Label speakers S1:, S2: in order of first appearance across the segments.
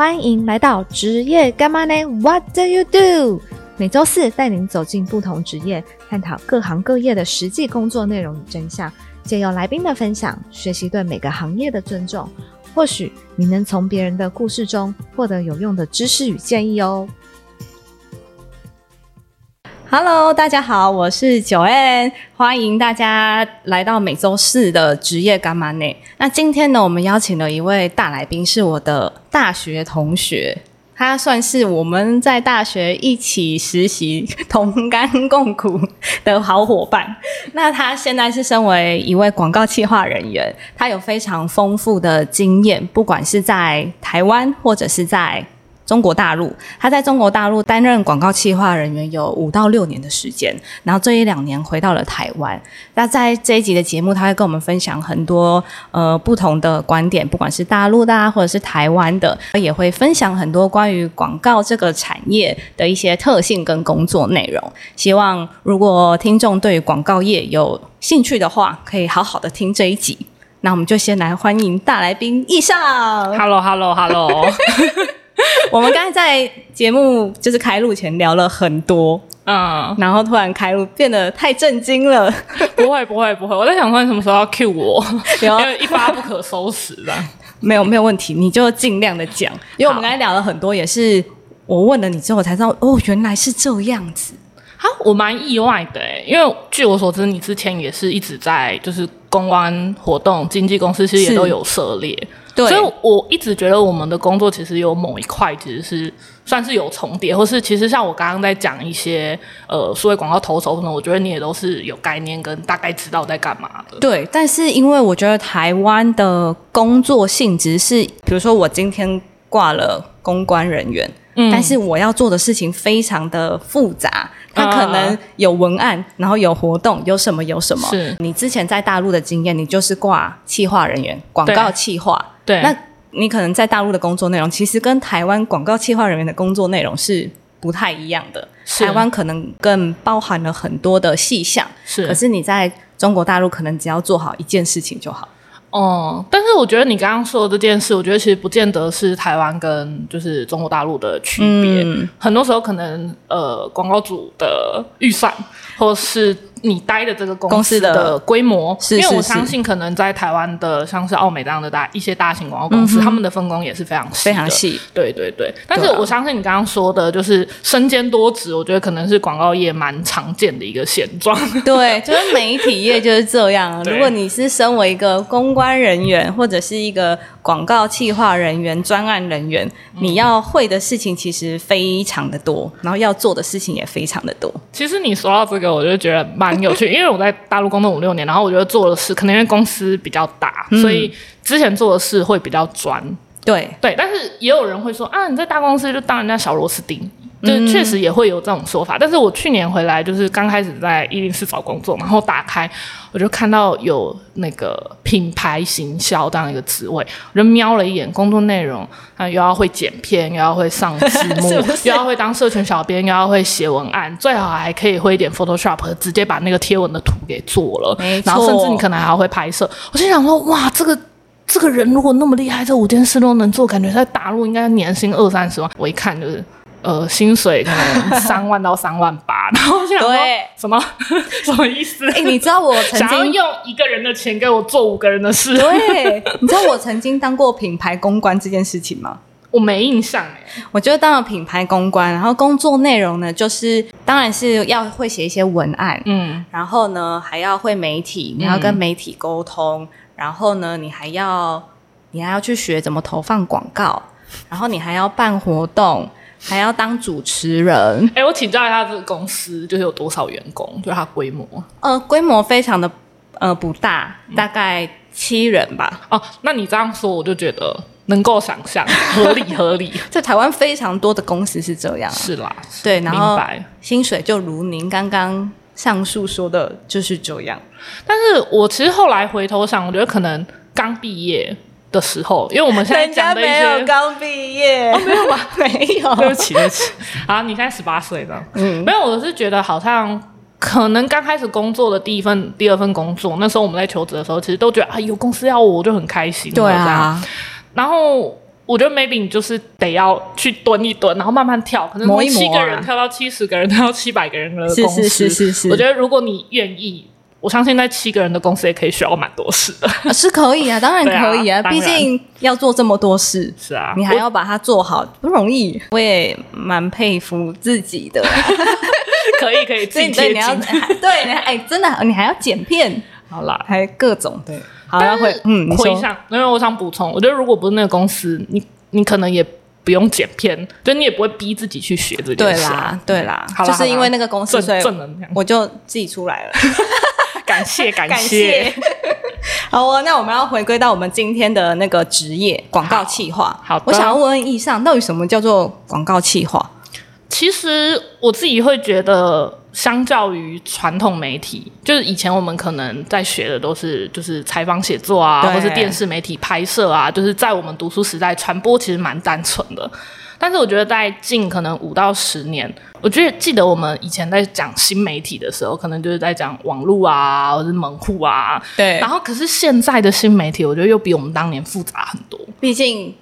S1: 欢迎来到职业干嘛呢？What do you do？每周四带您走进不同职业，探讨各行各业的实际工作内容与真相，借由来宾的分享，学习对每个行业的尊重。或许你能从别人的故事中获得有用的知识与建议哦。Hello，大家好，我是九 N，欢迎大家来到每周四的职业干嘛呢？那今天呢，我们邀请了一位大来宾，是我的大学同学，他算是我们在大学一起实习、同甘共苦的好伙伴。那他现在是身为一位广告企划人员，他有非常丰富的经验，不管是在台湾或者是在。中国大陆，他在中国大陆担任广告企划人员有五到六年的时间，然后这一两年回到了台湾。那在这一集的节目，他会跟我们分享很多呃不同的观点，不管是大陆的啊，或者是台湾的，也会分享很多关于广告这个产业的一些特性跟工作内容。希望如果听众对于广告业有兴趣的话，可以好好的听这一集。那我们就先来欢迎大来宾易上。
S2: Hello，Hello，Hello。
S1: 我们刚才在节目就是开录前聊了很多，嗯，然后突然开录变得太震惊了。
S2: 不会不会不会，我在想说你什么时候要 cue 我，然后一发不可收拾的。
S1: 没有没有问题，你就尽量的讲，因为我们刚才聊了很多，也是我问了你之后才知道，哦，原来是这样子。
S2: 好，我蛮意外的，因为据我所知，你之前也是一直在就是公关活动、经纪公司其实也都有涉猎。所以我一直觉得我们的工作其实有某一块其实是算是有重叠，或是其实像我刚刚在讲一些呃所谓广告投手可能，我觉得你也都是有概念跟大概知道在干嘛的。
S1: 对，但是因为我觉得台湾的工作性质是，比如说我今天挂了公关人员，嗯，但是我要做的事情非常的复杂，它可能有文案，然后有活动，有什么有什么。
S2: 是
S1: 你之前在大陆的经验，你就是挂企划人员，广告企划。
S2: 对，
S1: 那你可能在大陆的工作内容，其实跟台湾广告企划人员的工作内容是不太一样的。台湾可能更包含了很多的细项，
S2: 是。
S1: 可是你在中国大陆，可能只要做好一件事情就好。
S2: 哦，但是我觉得你刚刚说的这件事，我觉得其实不见得是台湾跟就是中国大陆的区别。很多时候可能呃，广告组的预算，或是你待的这个公司的规模，因为我相信可能在台湾的像是奥美这样的大一些大型广告公司，他们的分工也是非常
S1: 非常细。
S2: 对对对，但是我相信你刚刚说的，就是身兼多职，我觉得可能是广告业蛮常见的一个现状。
S1: 对，就是媒体业就是这样。如果你是身为一个公关人员，或者是一个广告企划人员、专案人员，你要会的事情其实非常的多，然后要做的事情也非常的多。
S2: 其实你说到这个，我就觉得蛮。蛮有趣，因为我在大陆工作五六年，然后我觉得做的事，可能因为公司比较大，所以之前做的事会比较专。
S1: 对
S2: 对，但是也有人会说啊，你在大公司就当人家小螺丝钉。就确实也会有这种说法，但是我去年回来就是刚开始在一零四找工作，然后打开我就看到有那个品牌行销这样一个职位，我就瞄了一眼工作内容，啊又要会剪片，又要会上字 幕，又要会当社群小编，又要会写文案，最好还可以会一点 Photoshop，直接把那个贴文的图给做了，然后甚至你可能还会拍摄。我心想说，哇，这个这个人如果那么厉害，这五件事都能做，感觉在大陆应该年薪二三十万。我一看就是。呃，薪水可能 三万到三万八，然后想说什么 什么意思？
S1: 哎，你知道我曾经
S2: 用一个人的钱给我做五个人的事？
S1: 对，你知道我曾经当过品牌公关这件事情吗？
S2: 我没印象哎。
S1: 我就当了品牌公关，然后工作内容呢，就是当然是要会写一些文案，嗯，然后呢还要会媒体，你要跟媒体沟通，然后呢你还要你还要去学怎么投放广告，然后你还要办活动。还要当主持人？
S2: 哎，我请教一下，这个公司就是有多少员工？就是它规模？
S1: 呃，规模非常的呃不大，大概七人吧。
S2: 哦，那你这样说，我就觉得能够想象，合理合理。
S1: 在台湾非常多的公司是这样，
S2: 是啦，
S1: 对，然后薪水就如您刚刚上述说的，就是这样。
S2: 但是我其实后来回头想，我觉得可能刚毕业。的时候，因为我们现在讲的一些，
S1: 没有刚毕业，
S2: 没有吗？
S1: 没有，
S2: 对不起，对不起。啊，你现在十八岁了，嗯，没有，我是觉得好像可能刚开始工作的第一份、第二份工作，那时候我们在求职的时候，其实都觉得啊，有公司要我，我就很开心，
S1: 对啊。
S2: 然后我觉得 maybe 你就是得要去蹲一蹲，然后慢慢跳，可能从七个人跳到七十个人，跳到七百个人的公司。
S1: 是是是是是
S2: 我觉得如果你愿意，我相信在七个人的公司也可以学到蛮多事的。
S1: 啊是可以 啊，当然可以啊，毕竟要做这么多事。
S2: 是啊，
S1: 你还要把它做好，不容易。我也蛮佩服自己的，
S2: 我 可以可以自己
S1: 你要。对，哎，真的你还要剪片，
S2: 好啦，
S1: 还各种对。好，
S2: 但是
S1: 要会嗯，
S2: 回想，因为我想补充，我觉得如果不是那个公司，你你可能也不用剪片，就你也不会逼自己去学这
S1: 对
S2: 件事、啊。
S1: 啦，对啦，
S2: 好啦
S1: 就是因为那个公司，
S2: 正
S1: 所以
S2: 正能量，
S1: 我就自己出来了。
S2: 感谢感
S1: 感
S2: 谢。
S1: 谢。好哦，那我们要回归到我们今天的那个职业广告企划。
S2: 好的
S1: 我想要问问易上，到底什么叫做广告企划？
S2: 其实我自己会觉得，相较于传统媒体，就是以前我们可能在学的都是就是采访写作啊，
S1: 对
S2: 或是电视媒体拍摄啊，就是在我们读书时代，传播其实蛮单纯的。但是我觉得在近可能五到十年，我觉得记得我们以前在讲新媒体的时候，可能就是在讲网络啊，或是门户啊。
S1: 对
S2: 然后可是现在的新媒体，我觉得又比我们当年复杂很多。
S1: 毕竟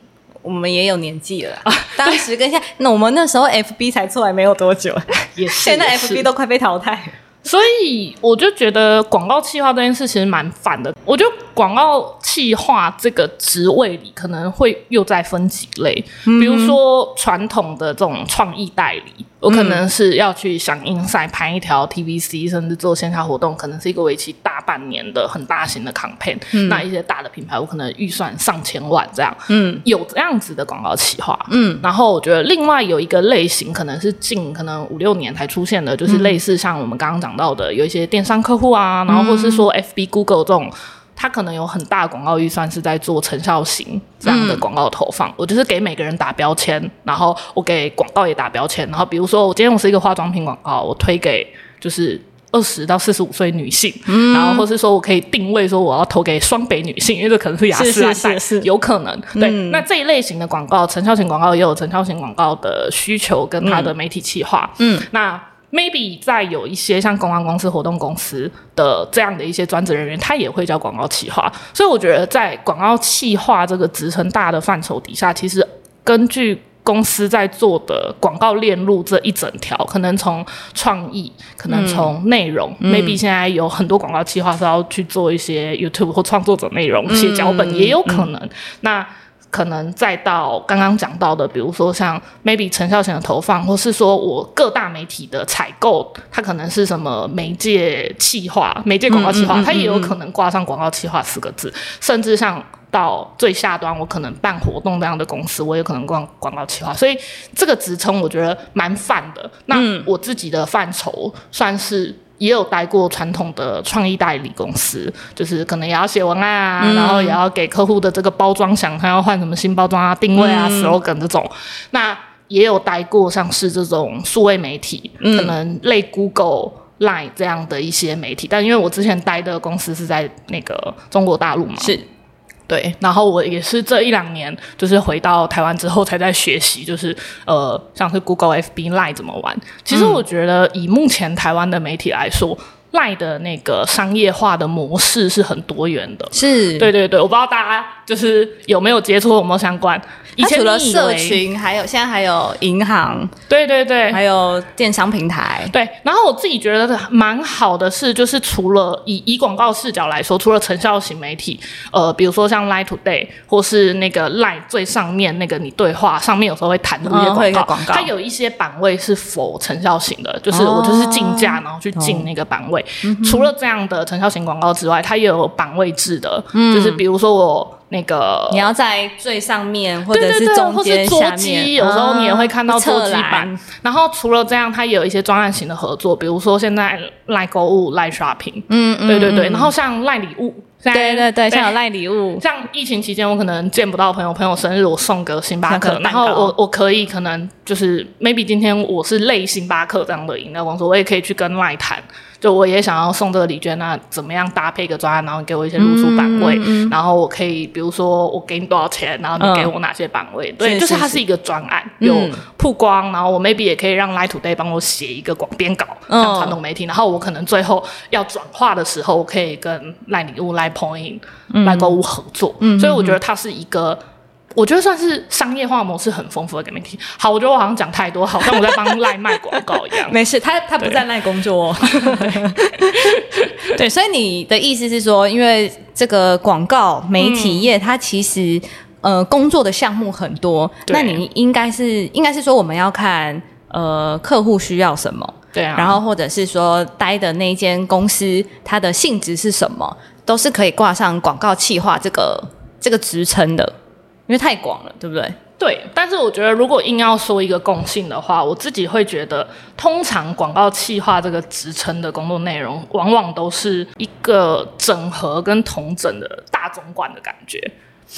S1: 我们也有年纪了啊，当时跟现在，那我们那时候 FB 才出来没有多久，
S2: 也是，
S1: 现在 FB 都快被淘汰了。
S2: 所以我就觉得广告企划这件事其实蛮烦的。我觉得广告企划这个职位里可能会又再分几类，比如说传统的这种创意代理，我可能是要去响应赛拍一条 TVC，甚至做线下活动，可能是一个为期大半年的很大型的 campaign。那一些大的品牌，我可能预算上千万这样，嗯，有这样子的广告企划，嗯。然后我觉得另外有一个类型，可能是近可能五六年才出现的，就是类似像我们刚刚讲到的，有一些电商客户啊，然后或是说 FB、Google 这种。它可能有很大的广告预算是在做成效型这样的广告投放，我就是给每个人打标签，然后我给广告也打标签，然后比如说我今天我是一个化妆品广告，我推给就是二十到四十五岁女性，然后或是说我可以定位说我要投给双北女性，因为这可能是雅诗兰黛，
S1: 是
S2: 有可能。对，那这一类型的广告，成效型广告也有成效型广告的需求跟它的媒体企划。嗯，那 maybe 在有一些像公关公司、活动公司的这样的一些专职人员，他也会叫广告企划。所以我觉得在广告企划这个职称大的范畴底下，其实根据公司在做的广告链路这一整条，可能从创意，可能从内容、m a y b e 现在有很多广告企划是要去做一些 YouTube 或创作者内容、写脚本，也有可能。那可能再到刚刚讲到的，比如说像 maybe 成效型的投放，或是说我各大媒体的采购，它可能是什么媒介企划、媒介广告企划，它也有可能挂上广告企划四个字，甚至像。到最下端，我可能办活动这样的公司，我也可能逛广告企划，所以这个职称我觉得蛮泛的。那我自己的范畴算是也有待过传统的创意代理公司，就是可能也要写文案啊，然后也要给客户的这个包装想他要换什么新包装啊、定位啊、slogan 这种。那也有待过像是这种数位媒体，可能类 Google。Line 这样的一些媒体，但因为我之前待的公司是在那个中国大陆嘛，
S1: 是
S2: 对，然后我也是这一两年，就是回到台湾之后才在学习，就是呃，像是 Google、FB、Line 怎么玩。其实我觉得以目前台湾的媒体来说，Line 的那个商业化的模式是很多元的。
S1: 是，
S2: 对对对，我不知道大家就是有没有接触，有没有相关。以
S1: 它除了社群，还有现在还有银行，
S2: 对对对，
S1: 还有电商平台。
S2: 对，然后我自己觉得蛮好的是，就是除了以以广告视角来说，除了成效型媒体，呃，比如说像 Line Today 或是那个 Line 最上面那个你对话上面有时候会弹出一些广告，它有一些版位是否成效型的，就是我就是竞价然后去
S1: 哦
S2: 进那个版位。除了这样的成效型广告之外，它也有版位制的，就是比如说我。那个
S1: 你要在最上面，或者是中
S2: 或是
S1: 间、
S2: 桌
S1: 下面，
S2: 机，有时候你也会看到
S1: 嗯
S2: 桌机
S1: 侧
S2: 版
S1: 栏。
S2: 然后除了这样，它也有一些专案型的合作，比如说现在赖购物、赖 shopping，
S1: 嗯嗯，
S2: 对对对。然后像赖礼物，
S1: 对对对，像有赖礼物，
S2: 像疫情期间，我可能见不到朋友，朋友生日我送个星巴克，然后我我可以可能就是 maybe 今天我是类星巴克这样的饮料公司，我也可以去跟赖谈，就我也想要送这个礼券，那怎么样搭配一个专案，然后给我一些露出版位，然后我可以比如说我给你多少钱，然后你给我哪些版位，对，就是它是一个专案，
S1: 嗯。
S2: 有曝光，然后我 maybe 也可以让 Light Today 帮我写一个广编稿，
S1: 嗯
S2: 像传统媒体，然后我可能最后要转化的时候，我可以跟赖礼物、赖 Point、赖购物合作，所以我觉得它是一个。我觉得算是商业化模式很丰富的 community。好，我觉得我好像讲太多，好像我在帮赖卖广告一样。
S1: 没事，他他不在赖工作、哦。对，所以你的意思是说，因为这个广告媒体业，它其实呃工作的项目很多，那你应该是应该是说我们要看呃客户需要什么，
S2: 对啊，
S1: 然后或者是说待的那一间公司它的性质是什么，都是可以挂上广告企划这个这个职称的，因为太广了，对不对？
S2: 对，但是我觉得如果硬要说一个共性的话，我自己会觉得，通常广告企划这个职称的工作内容，往往都是一个整合跟统整的大总管的感觉。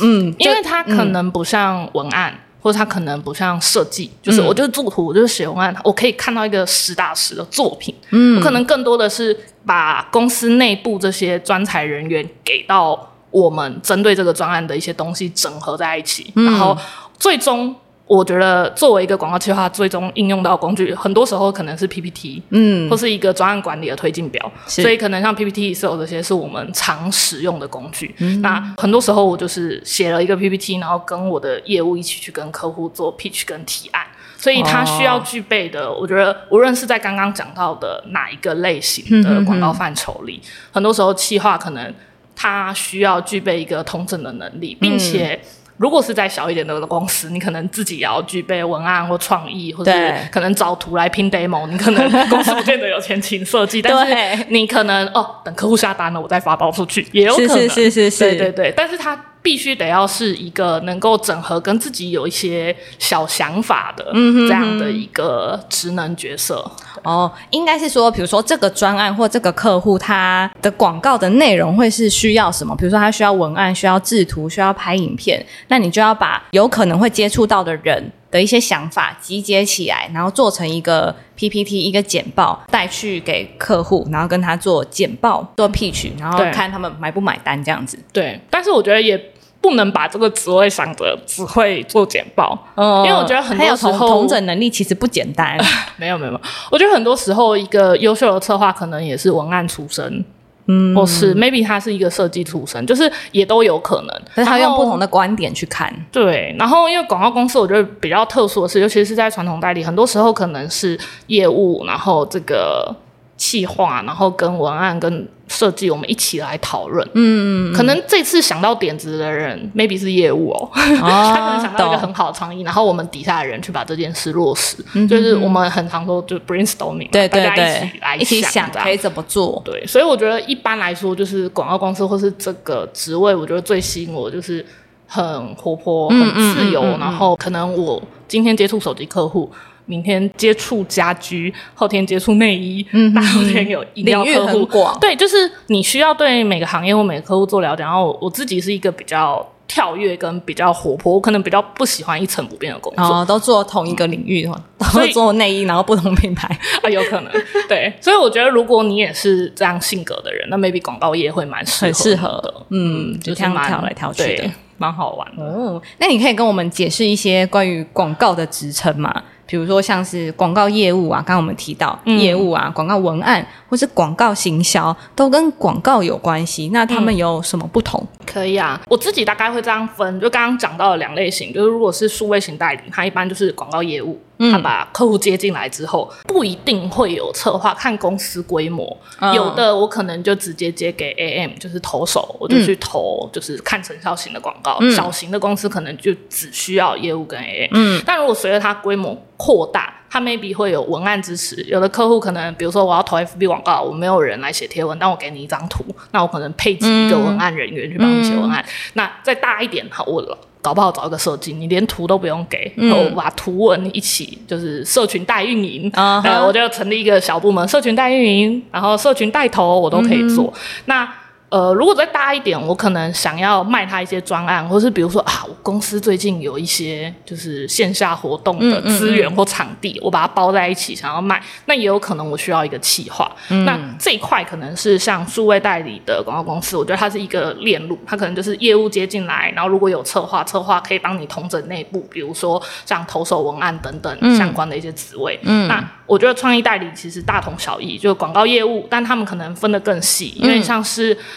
S1: 嗯，
S2: 因为它可能不像文案，或者它可能不像设计，就是我就是做图，我就是写文案，我可以看到一个实打实的作品。嗯，我可能更多的是把公司内部这些专才人员给到我们针对这个专案的一些东西整合在一起，然后最终。我觉得作为一个广告企划，最终应用到工具，很多时候可能是 PPT，嗯，或是一个专案管理的推进表，所以可能像 PPT、Excel 这些是我们常使用的工具。那很多时候我就是写了一个 PPT，然后跟我的业务一起去跟客户做 pitch 跟提案，所以它需要具备的，我觉得无论是在刚刚讲到的哪一个类型的广告范畴里，很多时候企划可能它需要具备一个通证的能力，并且。如果是在小一点的公司，你可能自己也要具备文案或创意，或者
S1: 对
S2: 可能找图来拼 demo。你可能公司不见得有钱请设计，但
S1: 对
S2: 是你可能哦，等客户下单了，我再发包出去，也有可能。
S1: 是是是是是
S2: 对对对。但是它必须得要是一个能够整合跟自己有一些小想法的
S1: 嗯
S2: 这样的一个职能角色。
S1: 哦，应该是说，比如说这个专案或这个客户，他的广告的内容会是需要什么？比如说他需要文案、需要制图、需要拍影片，那你就要把有可能会接触到的人的一些想法集结起来，然后做成一个 PPT 一个简报，带去给客户，然后跟他做简报、做 pitch，然后看他们买不买单这样子。
S2: 对，但是我觉得也不能把这个职位想着只会做简报，
S1: 嗯
S2: 因为我觉得很多时候
S1: 同同整能力其实不简单。
S2: 没有，没有我觉得很多时候一个优秀的策划可能也是文案出身，嗯，或是 maybe 他是一个设计出身，就是也都有可能。
S1: 可是他用不同
S2: 的
S1: 的观点去看，
S2: 对，然后因为广告公司我觉得比较特殊的是，尤其是在传统代理，很多时候可能是业务，然后这个企划，然后跟文案跟设计我们一起来讨论。嗯，可能这次想到点子的人 maybe 是业务哦，他可能想到一个很好的创意，然后我们底下的人去把这件事落实。就是我们很常说就 brainstorming，嘛
S1: 对对
S2: 大家一
S1: 对
S2: 起来，
S1: 一起想可以怎么做。
S2: 对，所以我觉得一般来说，就是广告公司或是这个职位，我觉得最吸引我就是很活泼、
S1: 嗯
S2: 很自由，然后可能我今天接触手机客户。明天接触家居，后天接触内衣，大后天有饮料客户
S1: 很，广
S2: 对，就是你需要对每个行业或每个客户做了解。然后我我自己是一个比较跳跃跟比较活泼，我可能比较不喜欢一成不变的工作。
S1: 哦，都做同一个领域，
S2: 所以
S1: 都做内衣，然后不同品牌。
S2: 啊，有可能，对，所以我觉得如果你也是这样性格的人，那 maybe 广告业会蛮适合
S1: 很适合
S2: 的，
S1: 嗯，就这样跳来跳去的
S2: 对。蛮好玩的。
S1: 哦，那你可以跟我们解释一些关于广告的职称吗？比如说像是广告业务啊，刚刚我们提到、业务啊，广告文案或是广告行销，都跟广告有关系。那他们有什么不同？
S2: 可以啊，我自己大概会这样分，就刚刚讲到的两类型，就是如果是数位型代理，它一般就是广告业务，他把客户接进来之后，不一定会有策划，看公司规模，
S1: 嗯。
S2: 有的我可能就直接接给 AM，就是投手，我就去投，就是看成效型的广告，小型的公司可能就只需要业务跟 AM，嗯，但如果随着它规模扩大，它 maybe 会有文案支持，有的客户可能比如说我要投 FB 广告，我没有人来写贴文，但我给你一张图，那我可能配置一个文案人员去帮你写文案。那再大一点，好，我搞不好找一个设计，你连图都不用给，然后我把图文一起就是社群代运营，
S1: 啊哈
S2: 呃，我就成立一个小部门，社群代运营，然后社群带头我都可以做。那呃，如果再大一点，我可能想要卖他一些专案，或是比如说啊，我公司最近有一些就是线下活动的资源或场地，我把它包在一起想要卖，那也有可能我需要一个企划。那这一块可能是像数位代理的广告公司，我觉得它是一个链路，它可能就是业务接进来，然后如果有策划，策划可以帮你统整内部，比如说像投手文案等等相关的一些职位。嗯，那我觉得创意代理其实大同小异，就广告业务，但他们可能分得更细，因为像是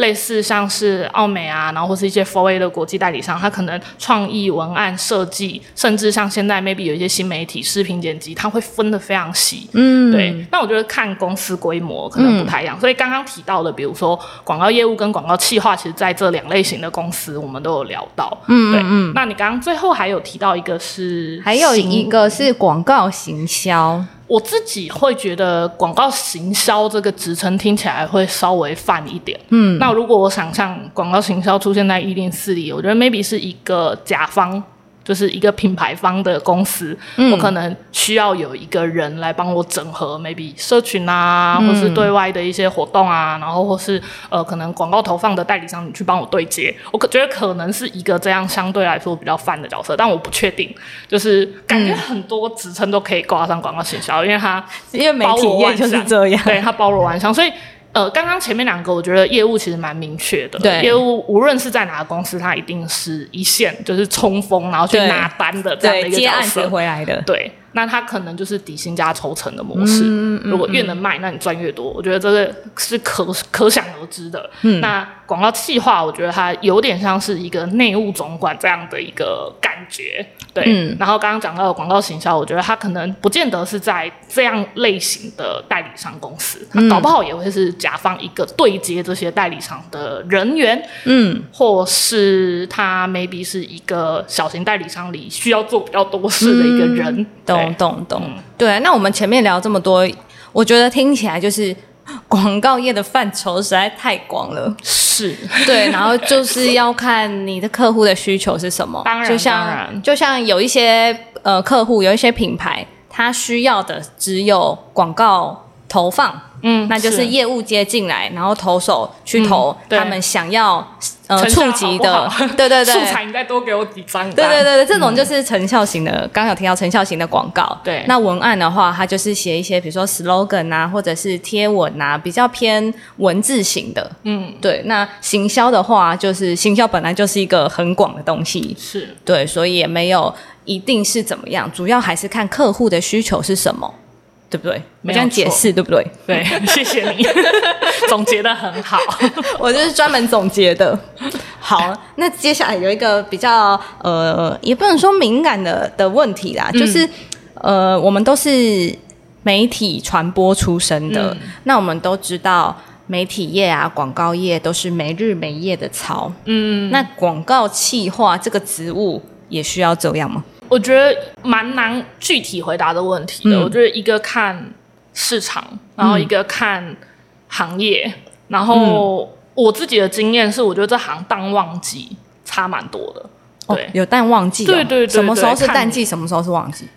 S2: 类似像是奥美啊，然后或是一些 Four A 的国际代理商，他可能创意文案设计，甚至像现在 maybe 有一些新媒体视频剪辑，他会分的非常细。嗯，对。那我觉得看公司规模可能不太一样，所以刚刚提到的，比如说广告业务跟广告企划，其实在这两类型的公司，我们都有聊到。嗯，对。嗯，那你刚刚最后还有提到一个是，
S1: 还有一个是广告行销。
S2: 我自己会觉得广告行销这个职称听起来会稍微泛一点。嗯，那如果我想象广告行销出现在一零四里，我觉得 maybe 是一个甲方。就是一个品牌方的公司，我可能需要有一个人来帮我整合，maybe 社群啊，或是对外的一些活动啊，然后或是呃，可能广告投放的代理商，你去帮我对接。我可觉得可能是一个这样相对来说比较泛的角色，但我不确定。就是感觉很多职称都可以挂上广告行销，因为它
S1: 因为媒体业就是这样，
S2: 对它包罗万象，所以。呃，刚刚前面两个，我觉得业务其实蛮明确的。
S1: 对，
S2: 业务无论是在哪个公司，它一定是一线，就是冲锋，然后去拿单的这样的一个角色
S1: 回来的。
S2: 对。那它可能就是底薪加抽成的模式，嗯如果越能卖，那你赚越多。我觉得这个是可可想而知的。嗯那广告企划，我觉得它有点像是一个内务总管这样的一个感觉。对，然后刚刚讲到的广告行销，我觉得它可能不见得是在这样类型的代理商公司，搞不好也会是甲方一个对接这些代理商的人员。嗯，或是他 maybe 是一个小型代理商里需要做比较多事的一个人。
S1: 懂懂懂，对。那我们前面聊这么多，我觉得听起来就是 广告业的范畴实在太广了。
S2: 是，
S1: 对。然后就是要看你的客户的需求是什么。
S2: 当然，
S1: 就像就像有一些呃客户，有一些品牌，他需要的只有广告投放。嗯，那就是业务接进来，然后投手去投他们想要呃触及的，对对对，素
S2: 材你再多给我几张。
S1: 对对对对，这种就是成效型的，刚有提到成效型的广告。
S2: 对，
S1: 那文案的话，它就是写一些比如说 slogan 啊，或者是贴文啊，比较偏文字型的。嗯，对。那行销的话，就是行销本来就是一个很广的东西，
S2: 是
S1: 对，所以也没有一定是怎么样，主要还是看客户的需求是什么。对不对？这样解释对不对？
S2: 对，谢谢你，总结的很好。
S1: 我就是专门总结的。好，那接下来有一个比较呃，也不能说敏感的的问题啦，就是呃，我们都是媒体传播出身的，那我们都知道媒体业啊、广告业都是没日没夜的操。嗯，那广告企划这个职务也需要这样吗？
S2: 我觉得蛮难具体回答的问题的。我觉得一个看市场，然后一个看行业，然后我自己的经验是，我觉得这行淡旺季差蛮多的。对，
S1: 有淡旺季。
S2: 对对对，
S1: 什么时候是淡季，什么时候是旺季？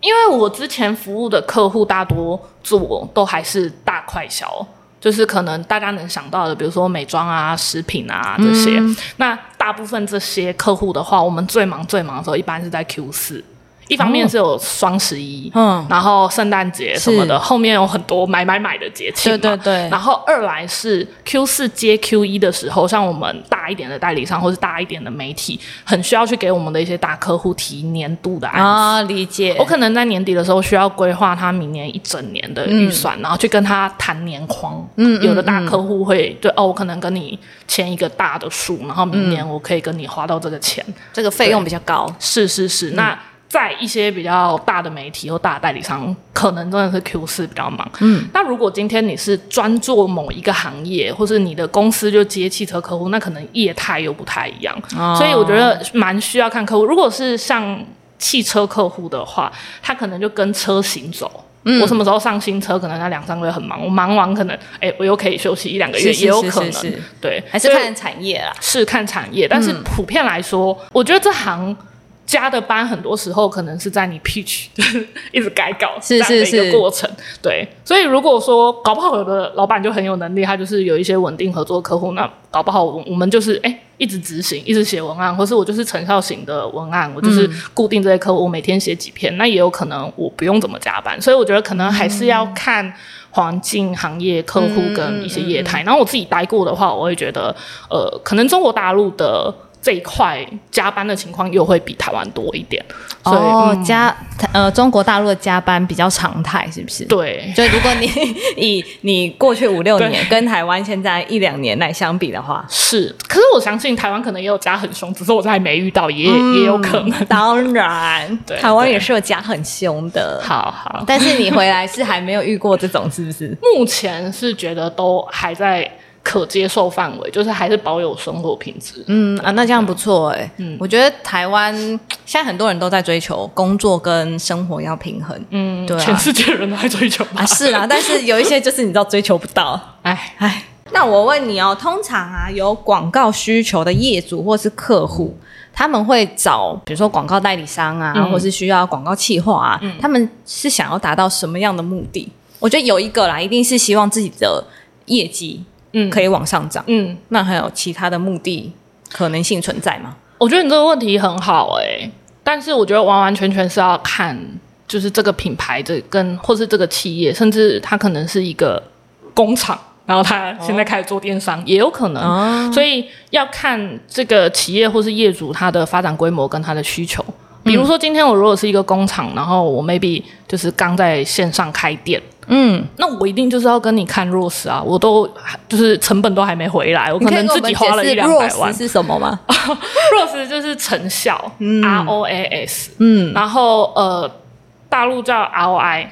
S2: 因为我之前服务的客户大多做都还是大快销。就是可能大家能想到的，比如说美妆啊、食品啊这些。那大部分这些客户的话，我们最忙最忙的时候，一般是在 Q 四。一方面是有双十一，嗯，然后圣诞节什么的，后面有很多买买买的节庆
S1: 嘛，对对对。
S2: 然后二来是 Q 四接 Q 一的时候，像我们大一点的代理商或是大一点的媒体，很需要去给我们的一些大客户提年度的案子。
S1: 啊，理解。
S2: 我可能在年底的时候需要规划他明年一整年的预算，然后去跟他谈年框。嗯，有的大客户会对哦，我可能跟你签一个大的数，然后明年我可以跟你花到这个钱，
S1: 这个费用比较高。
S2: 是是是，那。在一些比较大的媒体或大的代理商，可能真的是 Q 四比较忙。嗯，那如果今天你是专做某一个行业，或是你的公司就接汽车客户，那可能业态又不太一样。所以我觉得蛮需要看客户。如果是像汽车客户的话，他可能就跟车型走。嗯，我什么时候上新车，可能那两三个月很忙，我忙完可能，哎，我又可以休息一两个月，也有可能。对，
S1: 还是看产业啦。
S2: 是看产业，但是普遍来说，我觉得这行。加的班很多时候可能是在你 pitch 一直改稿这样的一个过程，对，所以如果说搞不好有的老板就很有能力，他就是有一些稳定合作客户，那搞不好我们就是哎一直执行，一直写文案，或是我就是成效型的文案，我就是固定这些客户，我每天写几篇，那也有可能我不用怎么加班，所以我觉得可能还是要看环境、行业、客户跟一些业态。然后我自己待过的话，我会觉得呃，可能中国大陆的。这一块加班的情况又会比台湾多一点，所以、
S1: 哦，
S2: 嗯。
S1: 加呃中国大陆的加班比较常态，是不是？
S2: 对。
S1: 就如果你 以你过去五六年跟台湾现在一两年来相比的话，
S2: 是，可是我相信台湾可能也有加很凶，只是我还没遇到，也、也有可能。
S1: 当然，
S2: 对
S1: 台湾也是有加很凶的。
S2: 好好，
S1: 但是你回来是还没有遇过这种，是不是？
S2: 目前是觉得都还在可接受范围，就是还是保有生活品质。
S1: 嗯啊，那这样不错哎、嗯，我觉得台湾现在很多人都在追求工作跟生活要平衡。
S2: 嗯，
S1: 对啊
S2: 全世界人都在追求
S1: 啊，。是啦，但是有一些就是你知道追求不到。
S2: 哎，
S1: 哎，那我问你哦，通常啊有广告需求的业主或是客户，他们会找比如说广告代理商啊，
S2: 嗯
S1: 或是需要广告企划啊，他们是想要达到什么样的目的？我觉得有一个啦，一定是希望自己的业绩
S2: 嗯
S1: 可以往上涨。
S2: 嗯，
S1: 那还有其他的目的可能性存在吗？
S2: 我觉得你这个问题很好哎、但是我觉得完完全全是要看，就是这个品牌这跟或是这个企业，甚至它可能是一个工厂，然后它现在开始做电商，也有可能。
S1: 哦
S2: 所以要看这个企业或是业主它的发展规模跟它的需求。比如说，今天我如果是一个工厂，然后我 maybe 就是刚在线上开店，
S1: 嗯，
S2: 那我一定就是要跟你看 ROS 啊，我都就是成本都还没回来，我可能自己花了一两百万。
S1: 是什么吗？
S2: ROS 就是成效、r O A S，
S1: 嗯，
S2: 然后呃，大陆叫 ROI，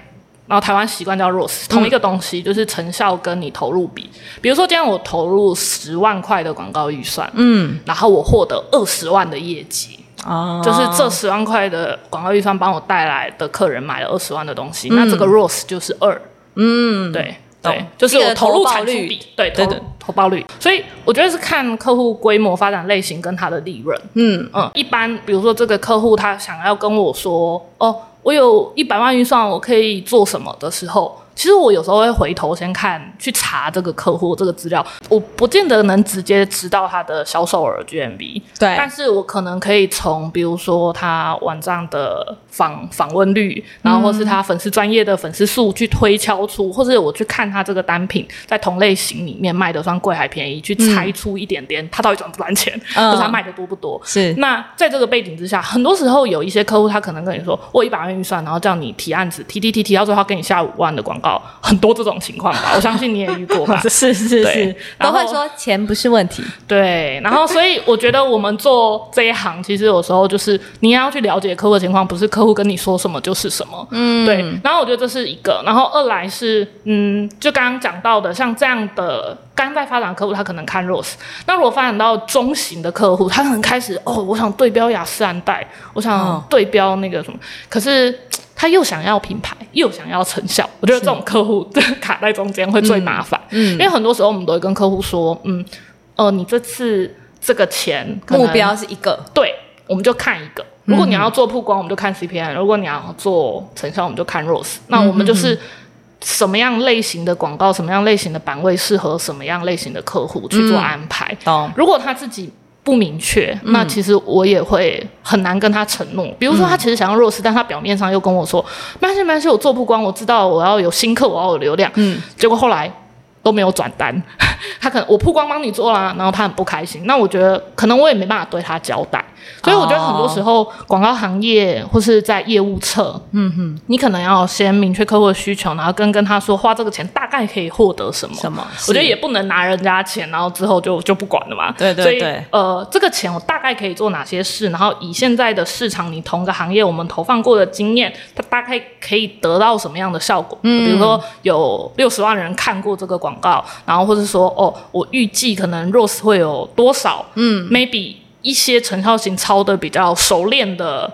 S2: 然后台湾习惯叫 ROS，同一个东西，就是成效跟你投入比。比如说，今天我投入十万块的广告预算，
S1: 嗯，
S2: 然后我获得二十万的业绩，
S1: 哦。
S2: 就是这十万块的广告预算帮我带来的客人买了二十万的东西，那这个 ROS 就是二，
S1: 嗯，
S2: 对。对，就是我投入产出比，对，投
S1: 对对
S2: 投报率，所以我觉得是看客户规模、发展类型跟他的利润。
S1: 嗯，
S2: 嗯，一般比如说这个客户他想要跟我说，哦，我有一百万预算，我可以做什么的时候，其实我有时候会回头先看去查这个客户这个资料，我不见得能直接知道他的销售额 GMV，
S1: 对
S2: 但是我可能可以从比如说他网站的访访问率，然后或是他粉丝专业的粉丝数去推敲出，或者我去看他这个单品在同类型里面卖的算贵还便宜，去猜出一点点他到底赚不赚钱，
S1: 嗯。
S2: 或者他卖的多不多。
S1: 是。
S2: 那在这个背景之下，很多时候有一些客户他可能跟你说，我一百万预算，然后叫你提案子，提提提提到最后他给你下五万的广告，很多这种情况吧？我相信你也遇过吧？
S1: 是 是是，都会说钱不是问题。
S2: 对，然后所以我觉得我们做这一行，其实有时候就是你也要去了解客户的情况，不是客户跟你说什么就是什么。嗯，对。然后我觉得这是一个，然后二来是，嗯，就刚刚讲到的，像这样的刚在发展的客户，他可能看 ROS。那如果发展到中型的客户，他可能开始哦，我想对标雅诗兰黛，我想
S1: 哦
S2: 对标那个什么，可是。他又想要品牌，又想要成效，我觉得这种客户卡在中间会最麻烦。嗯，因为很多时候我们都会跟客户说，嗯，呃，你这次这个钱
S1: 目标是一个，
S2: 对，我们就看一个。如果你要做曝光，我们就看 CPI；如果你要做成效，我们就看 ROS。那我们就是什么样类型的广告，什么样类型的版位适合什么样类型的客户去做安排。
S1: 懂？
S2: 如果他自己不明确，那其实我也会很难跟他承诺。比如说，他其实想要弱势但他表面上又跟我说：“没关系，没关系，我做不光，我知道我要有新客，我要有流量。”
S1: 嗯，
S2: 结果后来都没有转单，他可能我曝光帮你做啦，然后他很不开心。那我觉得可能我也没办法对他交代，所以我觉得很多时候广告行业或是在业务侧，嗯哼，你可能要先明确客户的需求，然后跟跟他说花这个钱大概可以获得什么。
S1: 什么？
S2: 我觉得也不能拿人家钱，然后之后就就不管了嘛。
S1: 对对
S2: 所以
S1: 对
S2: 呃，这个钱我大概可以做哪些事，然后以现在的市场，你同个行业我们投放过的经验，它大概可以得到什么样的效果？嗯，比如说有六十万人看过这个广告，然后或者说哦，我预计可能 Rose 会有多少？嗯，maybe 一些成效型抄的比较熟练的。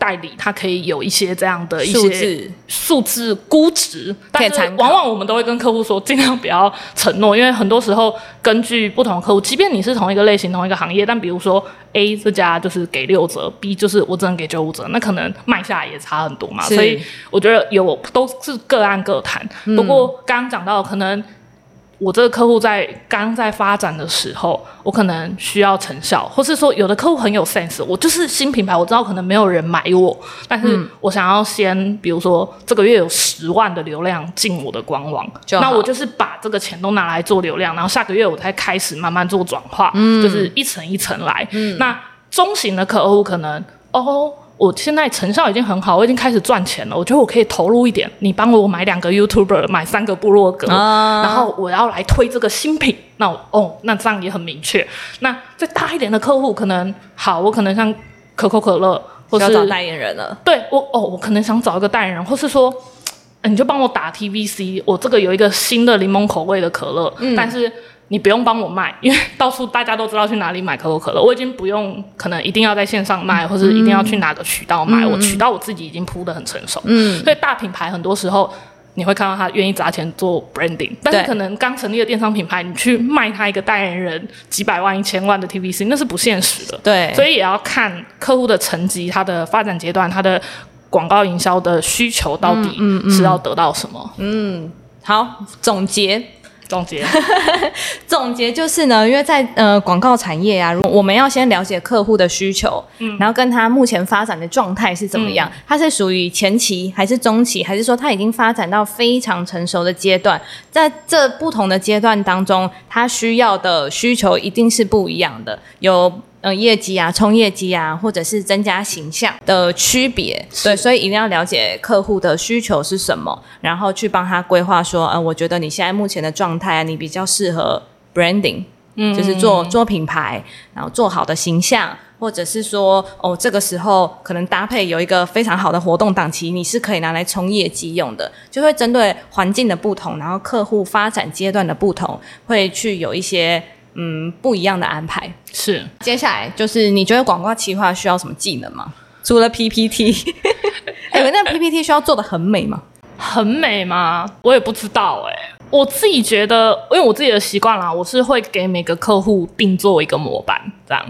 S2: 代理他可以有一些这样的一些
S1: 数字
S2: 估值，但是往往我们都会跟客户说，尽量不要承诺，因为很多时候根据不同的客户，即便你是同一个类型、同一个行业，但比如说 A 这家就是给六折，B 就是我只能给九五折，那可能卖下来也差很多嘛。所以我觉得有都是个案各谈。不过刚刚讲到，可能我这个客户在刚在发展的时候，我可能需要成效，或是说有的客户很有 sense，我就是新品牌，我知道可能没有人买我，但是我想要先，比如说这个月有十万的流量进我的官网，那我就是把这个钱都拿来做流量，然后下个月我才开始慢慢做转化，就是一层一层来。那中型的客户可能哦。我现在成效已经很好，我已经开始赚钱了。我觉得我可以投入一点，你帮我买两个 YouTuber，买三个部落格，
S1: 啊
S2: 然后我要来推这个新品。那我哦，那这样也很明确。那再大一点的客户，可能好，我可能像可口可乐，或是
S1: 找代言人了。
S2: 对我哦，我可能想找一个代言人，或是说，呃你就帮我打 TVC，我这个有一个新的柠檬口味的可乐，但是你不用帮我卖，因为到处大家都知道去哪里买可口可乐，我已经不用可能一定要在线上卖，或者一定要去哪个渠道卖，我渠道我自己已经铺的很成熟，嗯，所以大品牌很多时候。你会看到他愿意砸钱做 branding，但是可能刚成立的电商品牌，你去卖他一个代言人几百万、一千万的 TVC，那是不现实的。
S1: 对，
S2: 所以也要看客户的层级、他的发展阶段、他的广告营销的需求到底是要得到什么。
S1: 嗯好总结。
S2: 总结，
S1: 总结就是呢，因为在呃广告产业啊，我们要先了解客户的需求，嗯，然后跟他目前发展的状态是怎么样，它是属于前期还是中期，还是说它已经发展到非常成熟的阶段？在这不同的阶段当中，它需要的需求一定是不一样的，有。呃，业绩啊，冲业绩啊，或者是增加形象的区别，对，所以一定要了解客户的需求是什么，然后去帮他规划说，呃，我觉得你现在目前的状态啊，你比较适合 branding，嗯，就是做做品牌，然后做好的形象，或者是说，哦，这个时候可能搭配有一个非常好的活动档期，你是可以拿来冲业绩用的，就会针对环境的不同，然后客户发展阶段的不同，会去有一些嗯不一样的安排。
S2: 是
S1: 接下来就是你觉得广告企划需要什么技能吗？除了 PPT，哎、那 PPT 需要做的很美吗？
S2: 很美吗？我也不知道哎、我自己觉得，因为我自己的习惯啦，我是会给每个客户定做一个模板，这样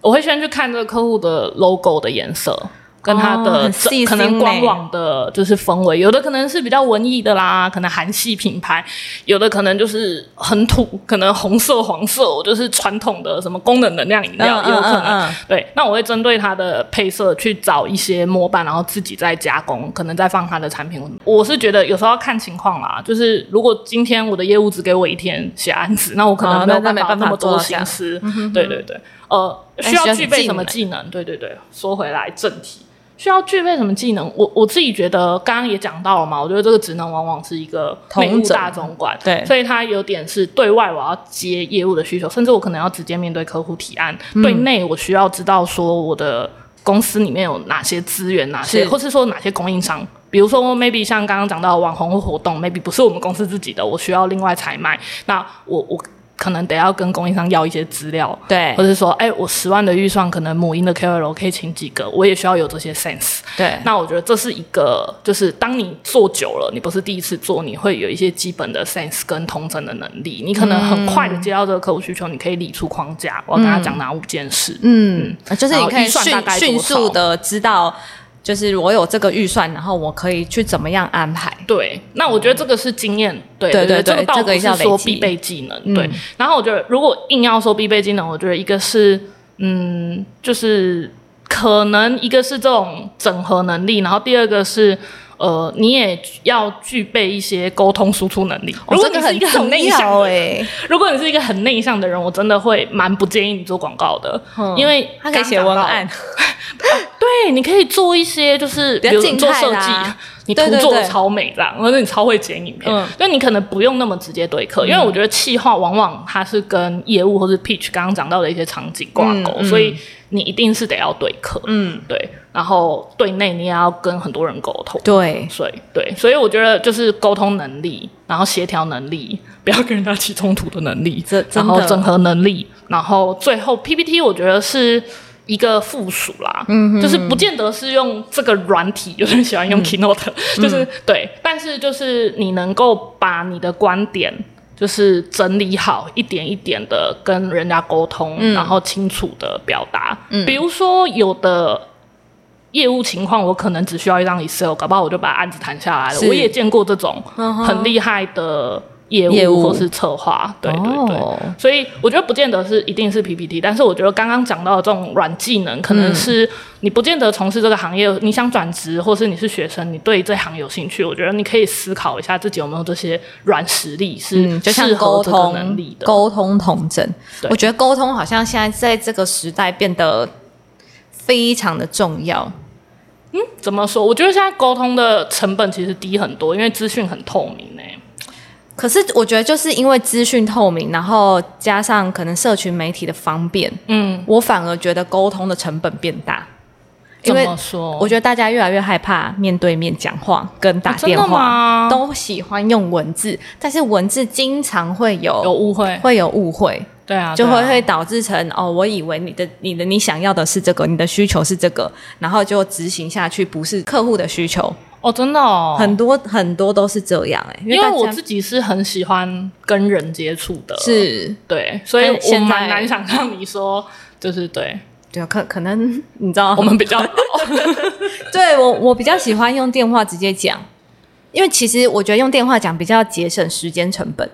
S2: 我会先去看这个客户的 logo 的颜色。跟他
S1: 哦
S2: 的可能官
S1: 欸
S2: 网的就是氛围，有的可能是比较文艺的啦，可能韩系品牌；有的可能就是很土，可能红色、黄色，我就是传统的什么功能能量饮料，
S1: 嗯
S2: 也有可能。
S1: 嗯嗯
S2: 对，那我会针对它的配色去找一些模板，然后自己再加工，可能再放它的产品。我是觉得有时候要看情况啦，就是如果今天我的业务只给我一天写案子，那我可
S1: 哦
S2: 能没有办
S1: 法
S2: 法那么多心思。对对对，呃，
S1: 需要
S2: 具备什么技能？对对对，说回来正题。需要具备什么技能？我我自己觉得，刚刚也讲到了嘛，我觉得这个职能往往是一个
S1: 同
S2: 美物
S1: 整
S2: 大总管，
S1: 对
S2: 所以它有点是对外我要接业务的需求，甚至我可能要直接面对客户提案；对内我需要知道说我的公司里面有哪些资源，哪些
S1: 是
S2: 或是说哪些供应商。比如说，maybe 像刚刚讲到网红或活动，maybe 不是我们公司自己的，我需要另外采买。那我我可能得要跟供应商要一些资料，
S1: 对
S2: 或者说，哎，我十万的预算，可能母婴的 KOL 可以请几个，我也需要有这些 sense。
S1: 对，
S2: 那我觉得这是一个，就是当你做久了，你不是第一次做，你会有一些基本的 sense 跟通整的能力。你可能很快的接到这个客户需求，你可以理出框架，我要跟他讲哪五件事。
S1: 嗯，就是你可以迅迅速的知道，就是我有这个预算，然后我可以去怎么样安排。
S2: 对，那我觉得这个是经验，对
S1: 对对对
S2: 这个倒不是说必备技能，对。然后我觉得，如果硬要说必备技能，我觉得一个是，嗯，就是可能一个是这种整合能力，然后第二个是。呃，你也要具备一些沟通输出能力。如果你是一个很内向的人，
S1: 哎，
S2: 如果你是一个很内向的人，我真的会蛮不建议你做广告的，因为
S1: 嗯他可以写文案，
S2: 对，你可以做一些就是
S1: 比
S2: 如做设计你图做的超美这样，或者你超会剪影片，
S1: 嗯。
S2: 就你可能不用那么直接对客，因为我觉得企划往往它是跟业务或是 pitch 刚刚讲到的一些场景挂钩，所以你一定是得要对客，
S1: 嗯，
S2: 对，然后对内你也要跟很多人沟通。
S1: 对，
S2: 所以，对，所以我觉得就是沟通能力，然后协调能力，不要跟人家起冲突的能力，
S1: 这
S2: 然后整合能力，然后最后 PPT 我觉得是一个附属啦，嗯，就是不见得是用这个软体，有人喜欢用 Keynote，、就是对，但是就是你能够把你的观点。就是整理好，一点一点的跟人家沟通，然后清楚的表达。比如说有的业务情况，我可能只需要一张 Excel，搞不好我就把案子谈下来了。我也见过这种很厉害的业
S1: 业务
S2: 务或是策划，对对对。
S1: 哦
S2: 所以我觉得不见得是一定是 PPT，但是我觉得刚刚讲到的这种软技能，可能是你不见得从事这个行业，你想转职，或是你是学生，你对这行有兴趣，我觉得你可以思考一下自己有没有这些软实力是
S1: 嗯，就像
S2: 适合这个
S1: 沟通
S2: 能力的。
S1: 沟通同整，
S2: 对
S1: 我觉得沟通好像现在在这个时代变得非常的重要。
S2: 怎么说？我觉得现在沟通的成本其实低很多，因为资讯很透明欸诶、
S1: 可是我觉得就是因为资讯透明，然后加上可能社群媒体的方便，
S2: 嗯，
S1: 我反而觉得沟通的成本变大。因为
S2: 说？
S1: 我觉得大家越来越害怕面对面讲话跟打电话，
S2: 吗？
S1: 都喜欢用文字，但是文字经常会有
S2: 有误会，
S1: 会有误会，
S2: 对啊，
S1: 就会会导致成哦，我以为你的你的你想要的是这个，你的需求是这个，然后就执行下去不是客户的需求，
S2: 哦，真的哦，
S1: 很多很多都是这样哎、
S2: 因为我自己是很喜欢跟人接触的，
S1: 是
S2: 对，所以我蛮难想象你说就是对
S1: 对啊，可可能你知道
S2: 我们比较
S1: 对我我比较喜欢用电话直接讲，因为其实我觉得用电话讲比较节省时间成本。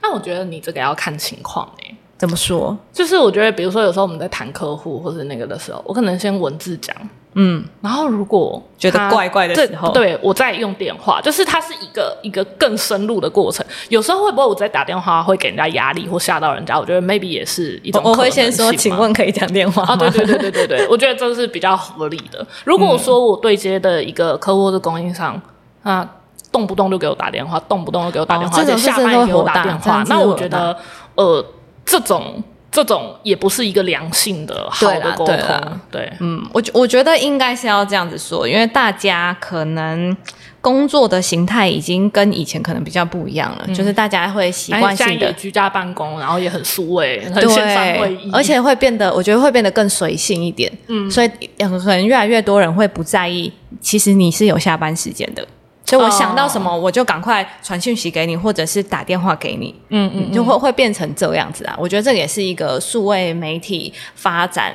S2: 那我觉得你这个要看情况诶、
S1: 怎么说？
S2: 就是我觉得，比如说有时候我们在谈客户或是那个的时候，我可能先文字讲，
S1: 嗯，
S2: 然后如果
S1: 觉得怪怪的时候
S2: 对，我再用电话，就是它是一个一个更深入的过程。有时候会不会我在打电话会给人家压力或吓到人家？我觉得 maybe 也是一种
S1: 我我会先说，请问可以讲电话吗？
S2: 啊，对对对对对对，我觉得这是比较合理的。如果说我对接的一个客户或是供应商，啊，动不动就给我打电话，动不动就给我打电话，
S1: 哦
S2: 而且下班也给我打电话那我觉得呃，这种这种也不是一个良性的好的沟通对。
S1: 嗯，我觉我觉得应该是要这样子说，因为大家可能工作的形态已经跟以前可能比较不一样了，就是大家会习惯性的。
S2: 居家办公，然后也很数位，很线上会议，
S1: 而且会变得，我觉得会变得更随性一点。嗯，所以可能越来越多人会不在意，其实你是有下班时间的。所以我想到什么，我就赶快传讯息给你，或者是打电话给你。
S2: 嗯嗯，
S1: 就会会变成这样子啊。我觉得这也是一个数位媒体发展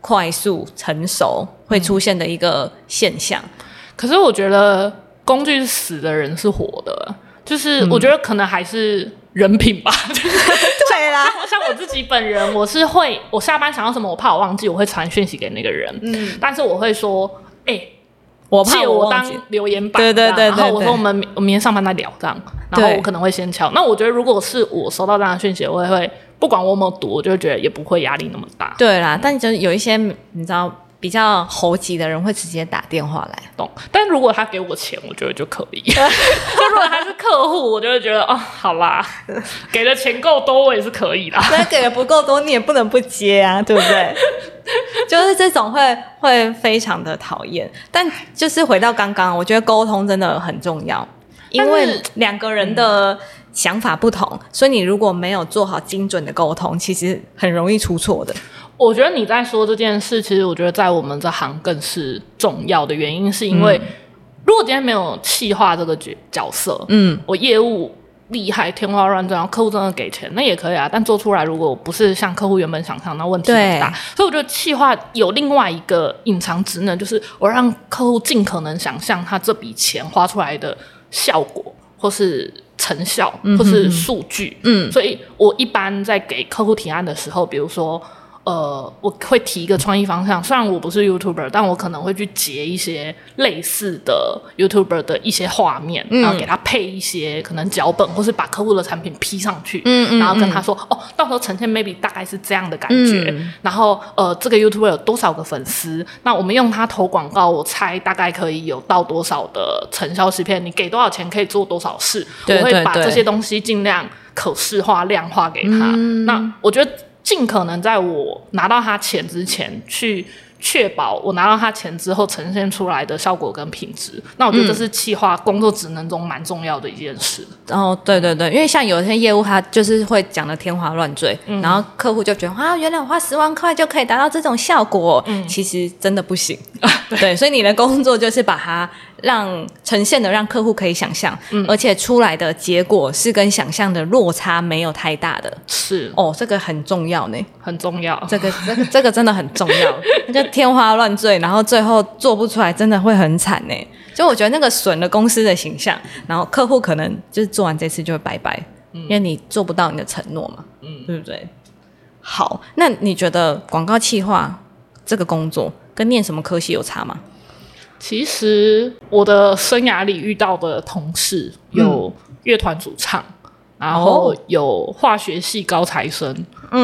S1: 快速成熟会出现的一个现象。
S2: 可是我觉得工具是死的，人是活的，就是我觉得可能还是人品吧。
S1: 对啦，
S2: 像我自己本人，我是会，我下班想要什么，我怕我忘记，我会传讯息给那个人。嗯，但是我会说，哎、
S1: 我怕
S2: 借我当。留言板
S1: 对对
S2: 对对然后我说我们我明天上班再聊这样，然后我可能会先敲。那我觉得如果是我收到这样的讯息，我也会不管我有没有读，我就会觉得也不会压力那么大。
S1: 对啦，但就是有一些你知道比较猴急的人会直接打电话来。
S2: 懂，但如果他给我钱，我觉得就可以。就如果他是客户，我就会觉得哦，好啦，给的钱够多，我也是可以啦。
S1: 那给的不够多，你也不能不接啊，对不对？就是这种会会非常的讨厌。但就是回到刚刚，我觉得沟通真的很重要，因为两个人的想法不同，所以你如果没有做好精准的沟通，其实很容易出错的。
S2: 我觉得你在说这件事，其实我觉得在我们这行更是重要的原因，是因为、如果今天没有企划这个角角色，
S1: 嗯，
S2: 我业务厉害，天花乱坠，然后客户真的给钱，那也可以啊。但做出来如果不是像客户原本想象，那问题很大。所以我觉得企划有另外一个隐藏职能，就是我让客户尽可能想象他这笔钱花出来的效果，或是成效，或是数据。
S1: 嗯
S2: 所以我一般在给客户提案的时候，比如说。呃，我会提一个创意方向，虽然我不是 YouTuber，但我可能会去截一些类似的 YouTuber 的一些画面，然后给他配一些可能脚本，或是把客户的产品 P 上去，
S1: 嗯嗯
S2: 然后跟他说，哦，到时候呈现 maybe 大概是这样的感觉，
S1: 嗯
S2: 然后呃，这个 YouTuber 有多少个粉丝？那我们用他投广告，我猜大概可以有到多少的成效实片？你给多少钱可以做多少事？
S1: 对
S2: 我会把这些东西尽量可视化、量化给他。
S1: 嗯
S2: 那我觉得尽可能在我拿到他钱之前去。确保我拿到他钱之后呈现出来的效果跟品质，那我觉得这是企划工作职能中蛮重要的一件事。
S1: 哦，对对对，因为像有些业务，他就是会讲的天花乱坠，然后客户就觉得啊，原来我花十万块就可以达到这种效果，其实真的不行。对，所以你的工作就是把它让呈现的让客户可以想象，而且出来的结果是跟想象的落差没有太大的。
S2: 是
S1: 哦，这个很重要呢，
S2: 很重要。
S1: 这个这个这个真的很重要，那 就天花乱坠，然后最后做不出来，真的会很惨呢。就我觉得那个损了公司的形象，然后客户可能就是做完这次就会拜拜，因为你做不到你的承诺嘛，嗯，对不对？好，那你觉得广告企划这个工作跟念什么科系有差吗？
S2: 其实我的生涯里遇到的同事有乐团主唱，然后有化学系高材生，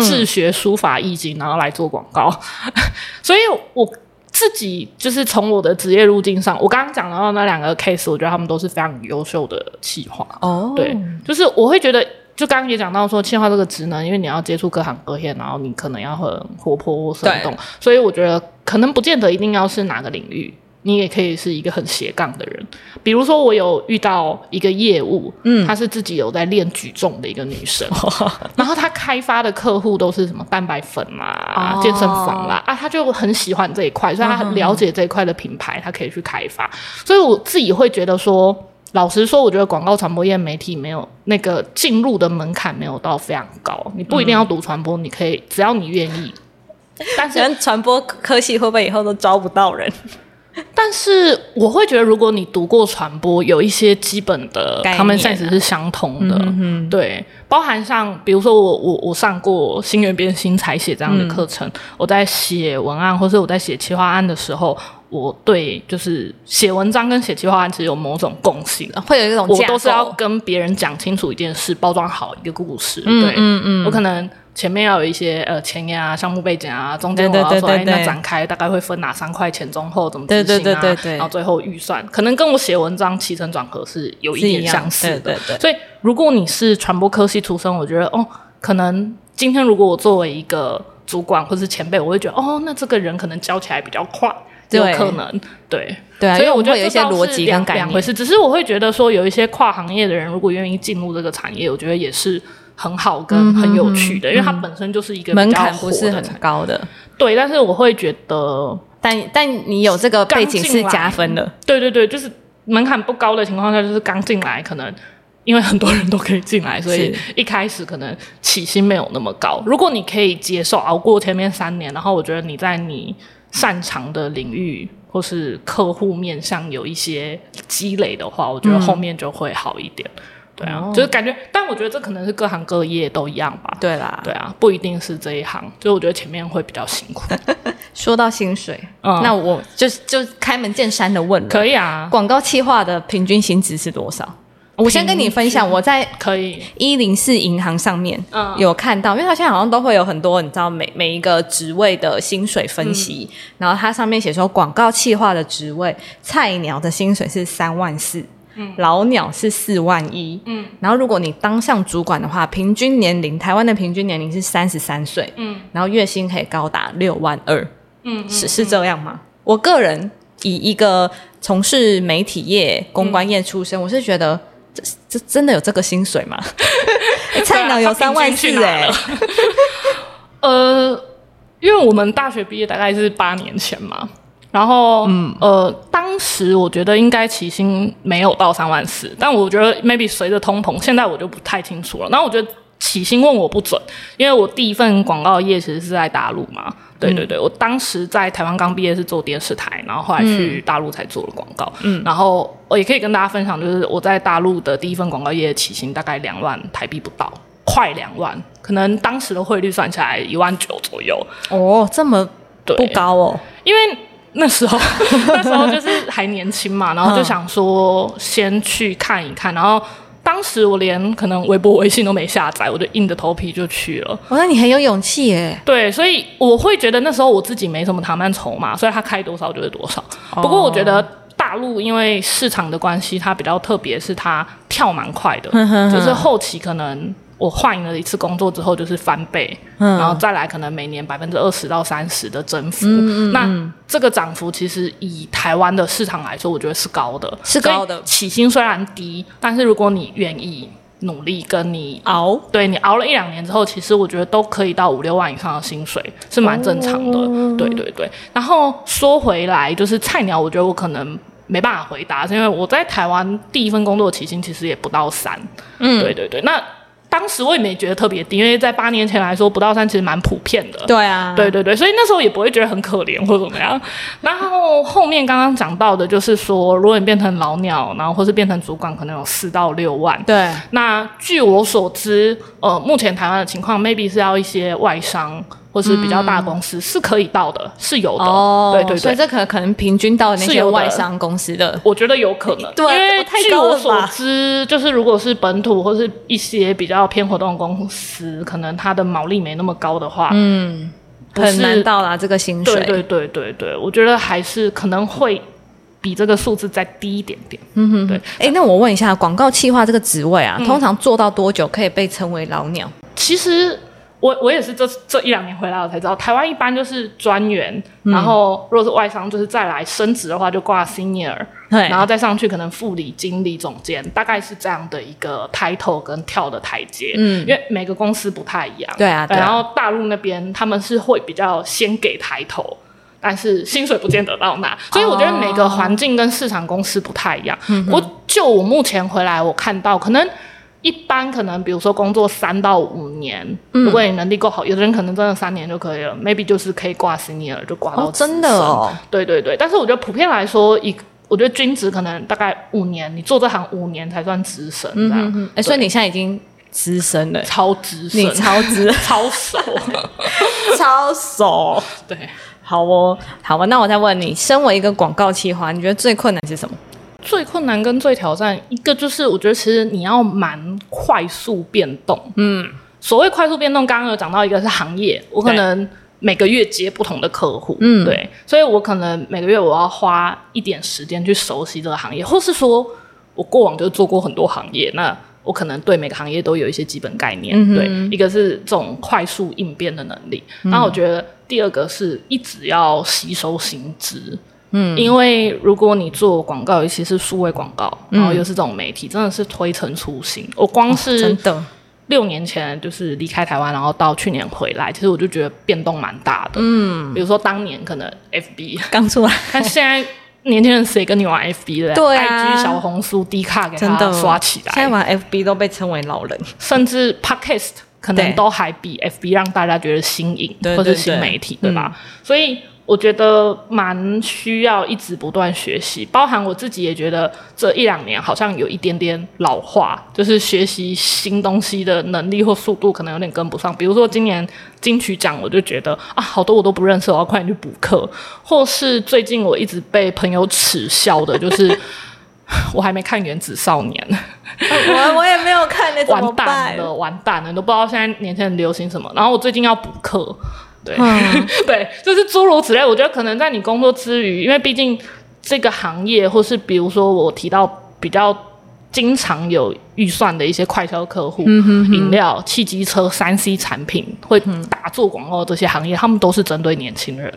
S2: 自学书法易经，然后来做广告。所以我自己就是从我的职业路径上，我刚刚讲到那两个 case，我觉得他们都是非常优秀的企划。哦，对，就是我会觉得，就刚刚也讲到说，企划这个职能，因为你要接触各行各业，然后你可能要很活泼或生动，所以我觉得可能不见得一定要是哪个领域。你也可以是一个很斜杠的人，比如说我有遇到一个业务，嗯，她是自己有在练举重的一个女生，然后她开发的客户都是什么蛋白粉啦、健身房啦，啊，她就很喜欢这一块，所以她很了解这一块的品牌，她可以去开发。所以我自己会觉得说，老实说，我觉得广告传播业媒体没有那个进入的门槛没有到非常高，你不一定要读传播，你可以只要你愿意。
S1: 但是传播科系会不会以后都招不到人？
S2: 但是我会觉得，如果你读过传播，有一些基本的，他们现实是相同的，对，包含像比如说我我我上过新源编新采写这样的课程，我在写文案或者我在写企划案的时候，我对就是写文章跟写企划案其实有某种共性，
S1: 会有一种
S2: 我都是要跟别人讲清楚一件事，包装好一个故事，对，嗯嗯，我可能。前面要有一些呃前言啊、项目背景啊，中间我要说哎，那展开大概会分哪三块，前中后怎么执行啊？然后最后预算，可能跟我写文章起承转合是有一点相似的。所以如果你是传播科系出身，我觉得哦，可能今天如果我作为一个主管或是前辈，我会觉得哦，那这个人可能教起来比较快，有可能对
S1: 对。
S2: 所以我觉得
S1: 有一些逻辑跟
S2: 两回事。只是我会觉得说，有一些跨行业的人，如果愿意进入这个产业，我觉得也是。很好跟很有趣的，因为它本身就是一个
S1: 门槛不是很高的，
S2: 对。但是我会觉得，
S1: 但但你有这个背景是加分的，
S2: 对对对，就是门槛不高的情况下，就是刚进来，可能因为很多人都可以进来，所以一开始可能起薪没有那么高。如果你可以接受熬过前面三年，然后我觉得你在你擅长的领域或是客户面上有一些积累的话，我觉得后面就会好一点。对啊，就是感觉，但我觉得这可能是各行各业都一样吧。
S1: 对啦，
S2: 对啊，不一定是这一行，所以我觉得前面会比较辛苦。
S1: 说到薪水，那我就就开门见山的问了，
S2: 可以啊，
S1: 广告企划的平均薪资是多少？我先跟你分享，我在
S2: 可以。
S1: 一零四银行上面有看到，因为它现在好像都会有很多你知道每每一个职位的薪水分析，然后它上面写说广告企划的职位菜鸟的薪水是三万四。老鸟是四万一，嗯，然后如果你当上主管的话，平均年龄台湾的平均年龄是三十三岁，嗯，然后月薪可以高达六万二，嗯，是是这样吗？我个人以一个从事媒体业、公关业出身，我是觉得这这真的有这个薪水吗？菜鸟有三万四哎，
S2: 呃，因为我们大学毕业大概是八年前嘛。然后，嗯，呃，当时我觉得应该起薪没有到三万四，但我觉得 maybe 随着通膨，现在我就不太清楚了。然后我觉得起薪问我不准，因为我第一份广告业其实是在大陆嘛。对对对，我当时在台湾刚毕业是做电视台，然后后来去大陆才做了广告。嗯，然后我也可以跟大家分享，就是我在大陆的第一份广告业起薪大概两万台币不到，快两万，可能当时的汇率算起来一万九左右。
S1: 哦，这么不高哦，
S2: 因为。那时候，那时候就是还年轻嘛，然后就想说先去看一看。然后当时我连可能微博、微信都没下载，我就硬着头皮就去了。
S1: 哦，那你很有勇气耶。
S2: 对，所以我会觉得那时候我自己没什么谈判筹码，所以他开多少就是多少。不过我觉得大陆因为市场的关系，它比较特别，是它跳蛮快的，就是后期可能。我换了一次工作之后，就是翻倍，然后再来可能每年百分之二十到三十的增幅。那这个涨幅其实以台湾的市场来说，我觉得是高的，
S1: 是高的。
S2: 起薪虽然低，但是如果你愿意努力，跟你
S1: 熬，
S2: 对你熬了一两年之后，其实我觉得都可以到五六万以上的薪水，是蛮正常的。对对对。然后说回来，就是菜鸟，我觉得我可能没办法回答，是因为我在台湾第一份工作起薪其实也不到三。嗯，对对对。那当时我也没觉得特别低，因为在八年前来说，不到三其实蛮普遍的。
S1: 对啊，
S2: 对对对，所以那时候也不会觉得很可怜或者怎么样。然后后面刚刚讲到的，就是说，如果你变成老鸟，然后或是变成主管，可能有四到六万。
S1: 对，
S2: 那据我所知，呃，目前台湾的情况，maybe 是要一些外商。或是比较大公司是可以到的，是有的，对对对，
S1: 所以这可能可能平均到那些外商公司的，
S2: 我觉得有可能，
S1: 对，
S2: 因为据我所知，就是如果是本土或是一些比较偏活动公司，可能它的毛利没那么高的话，
S1: 嗯，很难到达这个薪水，
S2: 对对对对对，我觉得还是可能会比这个数字再低一点点，
S1: 嗯哼，对，哎，那我问一下，广告企划这个职位啊，通常做到多久可以被称为老鸟？
S2: 其实。我我也是这这一两年回来我才知道，台湾一般就是专员，然后如果是外商，就是再来升职的话就挂 senior，
S1: 对，
S2: 然后再上去可能副理、经理、总监，大概是这样的一个 title 跟跳的台阶。嗯，因为每个公司不太一样。
S1: 对啊，
S2: 然后大陆那边他们是会比较先给抬头，但是薪水不见得到那，所以我觉得每个环境跟市场公司不太一样。我就我目前回来我看到可能。一般可能，比如说工作三到五年，如果你能力够好，有的人可能真的三年就可以了，maybe 就是可以挂 senior 就挂到
S1: 真的哦。
S2: 对对对，但是我觉得普遍来说，一我觉得均值可能大概五年，你做这行五年才算资深这样。
S1: 哎，所以你现在已经资深了，
S2: 超资深，
S1: 你超资
S2: 超熟，
S1: 超熟。
S2: 对，
S1: 好哦，好吧，那我再问你，身为一个广告企划，你觉得最困难是什么？
S2: 最困难跟最挑战，一个就是我觉得其实你要蛮快速变动。嗯，所谓快速变动，刚刚有讲到一个是行业，我可能每个月接不同的客户。嗯，对，所以我可能每个月我要花一点时间去熟悉这个行业，或是说我过往就做过很多行业，那我可能对每个行业都有一些基本概念。对，一个是这种快速应变的能力，然后我觉得第二个是一直要吸收新知。嗯，因为如果你做广告，尤其是数位广告，然后又是这种媒体，真的是推陈出新。我光是
S1: 真的
S2: 六年前就是离开台湾，然后到去年回来，其实我就觉得变动蛮大的。嗯，比如说当年可能 FB
S1: 刚出来，
S2: 但现在年轻人谁跟你玩 FB 的？
S1: 对
S2: 啊，IG 小红书、D 卡给他刷起来。
S1: 现在玩 FB 都被称为老人，
S2: 甚至 Podcast 可能都还比 FB 让大家觉得新颖或者新媒体，对吧？所以。我觉得蛮需要一直不断学习，包含我自己也觉得这一两年好像有一点点老化，就是学习新东西的能力或速度可能有点跟不上。比如说今年金曲奖，我就觉得啊，好多我都不认识，我要快点去补课。或是最近我一直被朋友耻笑的，就是 我还没看《原子少年》，
S1: 我我也没有看，那
S2: 完蛋了，完蛋了，都不知道现在年轻人流行什么。然后我最近要补课。对，对，就是诸如此类。我觉得可能在你工作之余，因为毕竟这个行业，或是比如说我提到比较经常有预算的一些快销客户，饮料、汽机车、三 C 产品会打做广告这些行业，他们都是针对年轻人。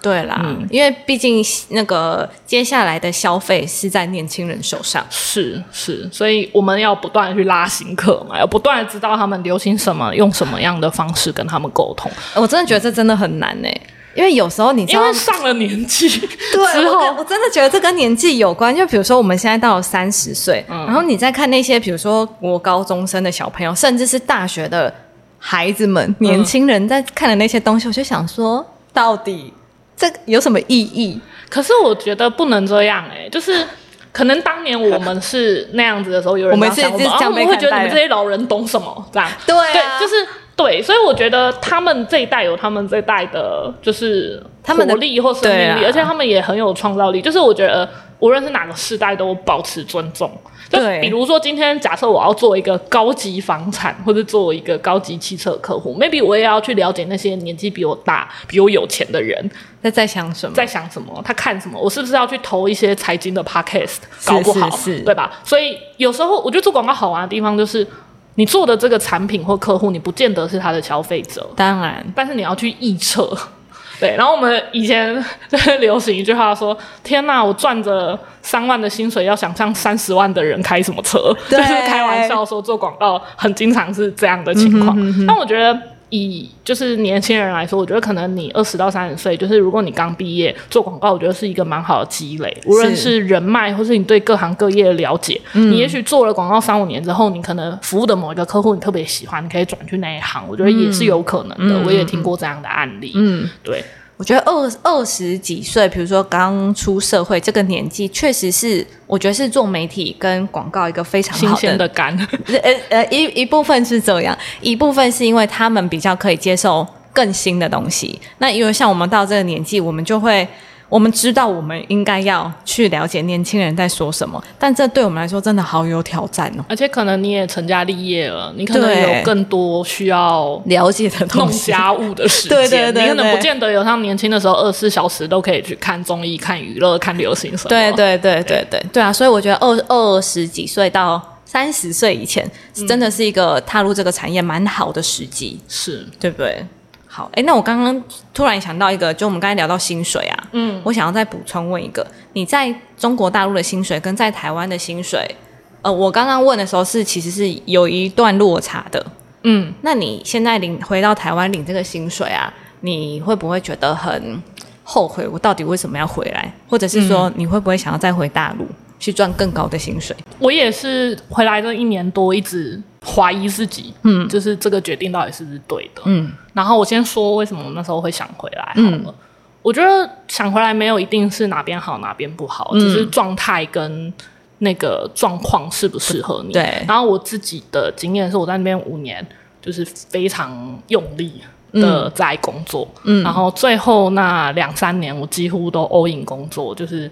S1: 对啦，因为毕竟那个接下来的消费是在年轻人手上，
S2: 是是，所以我们要不断的去拉新客嘛，要不断的知道他们流行什么，用什么样的方式跟他们沟通。
S1: 我真的觉得这真的很难呢，因为有时候你知道
S2: 上了年纪
S1: 之后，我真的觉得这跟年纪有关。就比如说我们现在到了三十岁，然后你再看那些比如说国高中生的小朋友，甚至是大学的孩子们、年轻人在看的那些东西，我就想说，到底。这有什么意义？
S2: 可是我觉得不能这样哎，就是可能当年我们是那样子的时候，有人这样想，我们会觉得你们这些老人懂什么？这样
S1: 对
S2: 对，就是对，所以我觉得他们这一代有他们这一代的，就是
S1: 他们
S2: 的力或生命力，而且他们也很有创造力。就是我觉得无论是哪个世代，都保持尊重。
S1: 对，
S2: 比如说今天假设我要做一个高级房产，或者做一个高级汽车客户，maybe 我也要去了解那些年纪比我大、比我有钱的人。
S1: 在在想什么，
S2: 在想什么，他看什么，我是不是要去投一些财经的 podcast，搞不好，对吧？所以有时候我觉得做广告好玩的地方就是，你做的这个产品或客户，你不见得是他的消费者，
S1: 当然，
S2: 但是你要去臆测。对，然后我们以前在流行一句话说：“天哪，我赚着三万的薪水，要想象三十万的人开什么车。”就是开玩笑说做广告很经常是这样的情况。但我觉得以就是年轻人来说，我觉得可能你二十到三十岁，就是如果你刚毕业做广告，我觉得是一个蛮好的积累，无论是人脉或是你对各行各业的了解。你也许做了广告三五年之后，你可能服务的某一个客户你特别喜欢，你可以转去那一行，我觉得也是有可能的。我也听过这样的案例。嗯，对。
S1: 我觉得二二十几岁，比如说刚出社会这个年纪，确实是我觉得是做媒体跟广告一个非常
S2: 新鲜的感。
S1: 呃呃，一一部分是这样，一部分是因为他们比较可以接受更新的东西。那因为像我们到这个年纪，我们就会。我们知道我们应该要去了解年轻人在说什么，但这对我们来说真的好有挑战哦。
S2: 而且可能你也成家立业了，你可能有更多需要
S1: 了解的
S2: 弄家务的时间。对对对，你可能不见得有像年轻的时候二十四小时都可以去看综艺、看娱乐、看流行什么。
S1: 对对对对对对啊！所以我觉得二二十几岁到三十岁以前，真的是一个踏入这个产业蛮好的时机，
S2: 是
S1: 对不对？好，哎，那我刚刚突然想到一个，就我们刚才聊到薪水啊，嗯，我想要再补充问一个，你在中国大陆的薪水跟在台湾的薪水，呃，我刚刚问的时候是其实是有一段落差的，嗯，那你现在领回到台湾领这个薪水啊，你会不会觉得很后悔？我到底为什么要回来？或者是说你会不会想要再回大陆去赚更高的薪水？
S2: 我也是回来这一年多一直。怀疑自己，嗯，就是这个决定到底是不是对的，嗯。然后我先说为什么我那时候会想回来，好了。我觉得想回来没有一定是哪边好哪边不好，只是状态跟那个状况适不适合你。
S1: 对。
S2: 然后我自己的经验是我在那边五年，就是非常用力的在工作，嗯。然后最后那两三年，我几乎都 all in 工作，就是。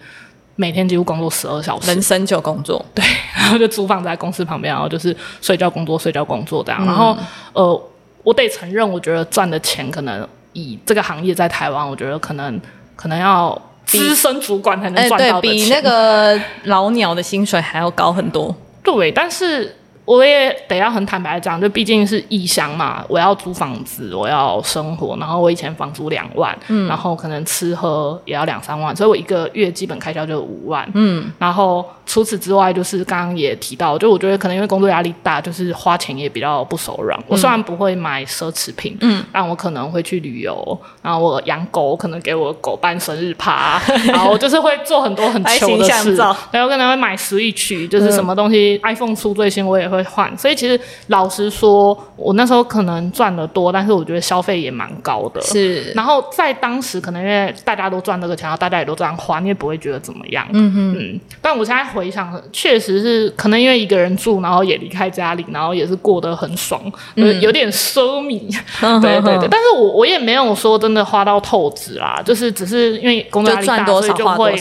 S2: 每天几乎工作十二小时，
S1: 人生就工作，
S2: 对，然后就租房在公司旁边，然后就是睡觉工作，睡觉工作这样。然后，呃，我得承认，我觉得赚的钱可能以这个行业在台湾，我觉得可能可能要资深主管才能赚到
S1: 的钱，比那个老鸟的薪水还要高很多。
S2: 对，但是。我也得要很坦白讲，就毕竟是异乡嘛，我要租房子，我要生活，然后我以前房租两万，嗯，然后可能吃喝也要两三万，所以我一个月基本开销就五万，嗯，然后除此之外，就是刚刚也提到，就我觉得可能因为工作压力大，就是花钱也比较不手软。我虽然不会买奢侈品，嗯，但我可能会去旅游，然后我养狗，可能给我狗办生日趴，然后就是会做很多很穷的事，然后可能会买 Switch，就是什么东西 iPhone 出最新，我也。会换，所以其实老实说，我那时候可能赚的多，但是我觉得消费也蛮高的。
S1: 是，
S2: 然后在当时可能因为大家都赚这个钱，然后大家也都这样花，你也不会觉得怎么样。嗯哼嗯。但我现在回想，确实是可能因为一个人住，然后也离开家里，然后也是过得很爽，有点奢靡。对对对。但是我我也没有说真的花到透支啦，就是只是因为工作压力大，所以就会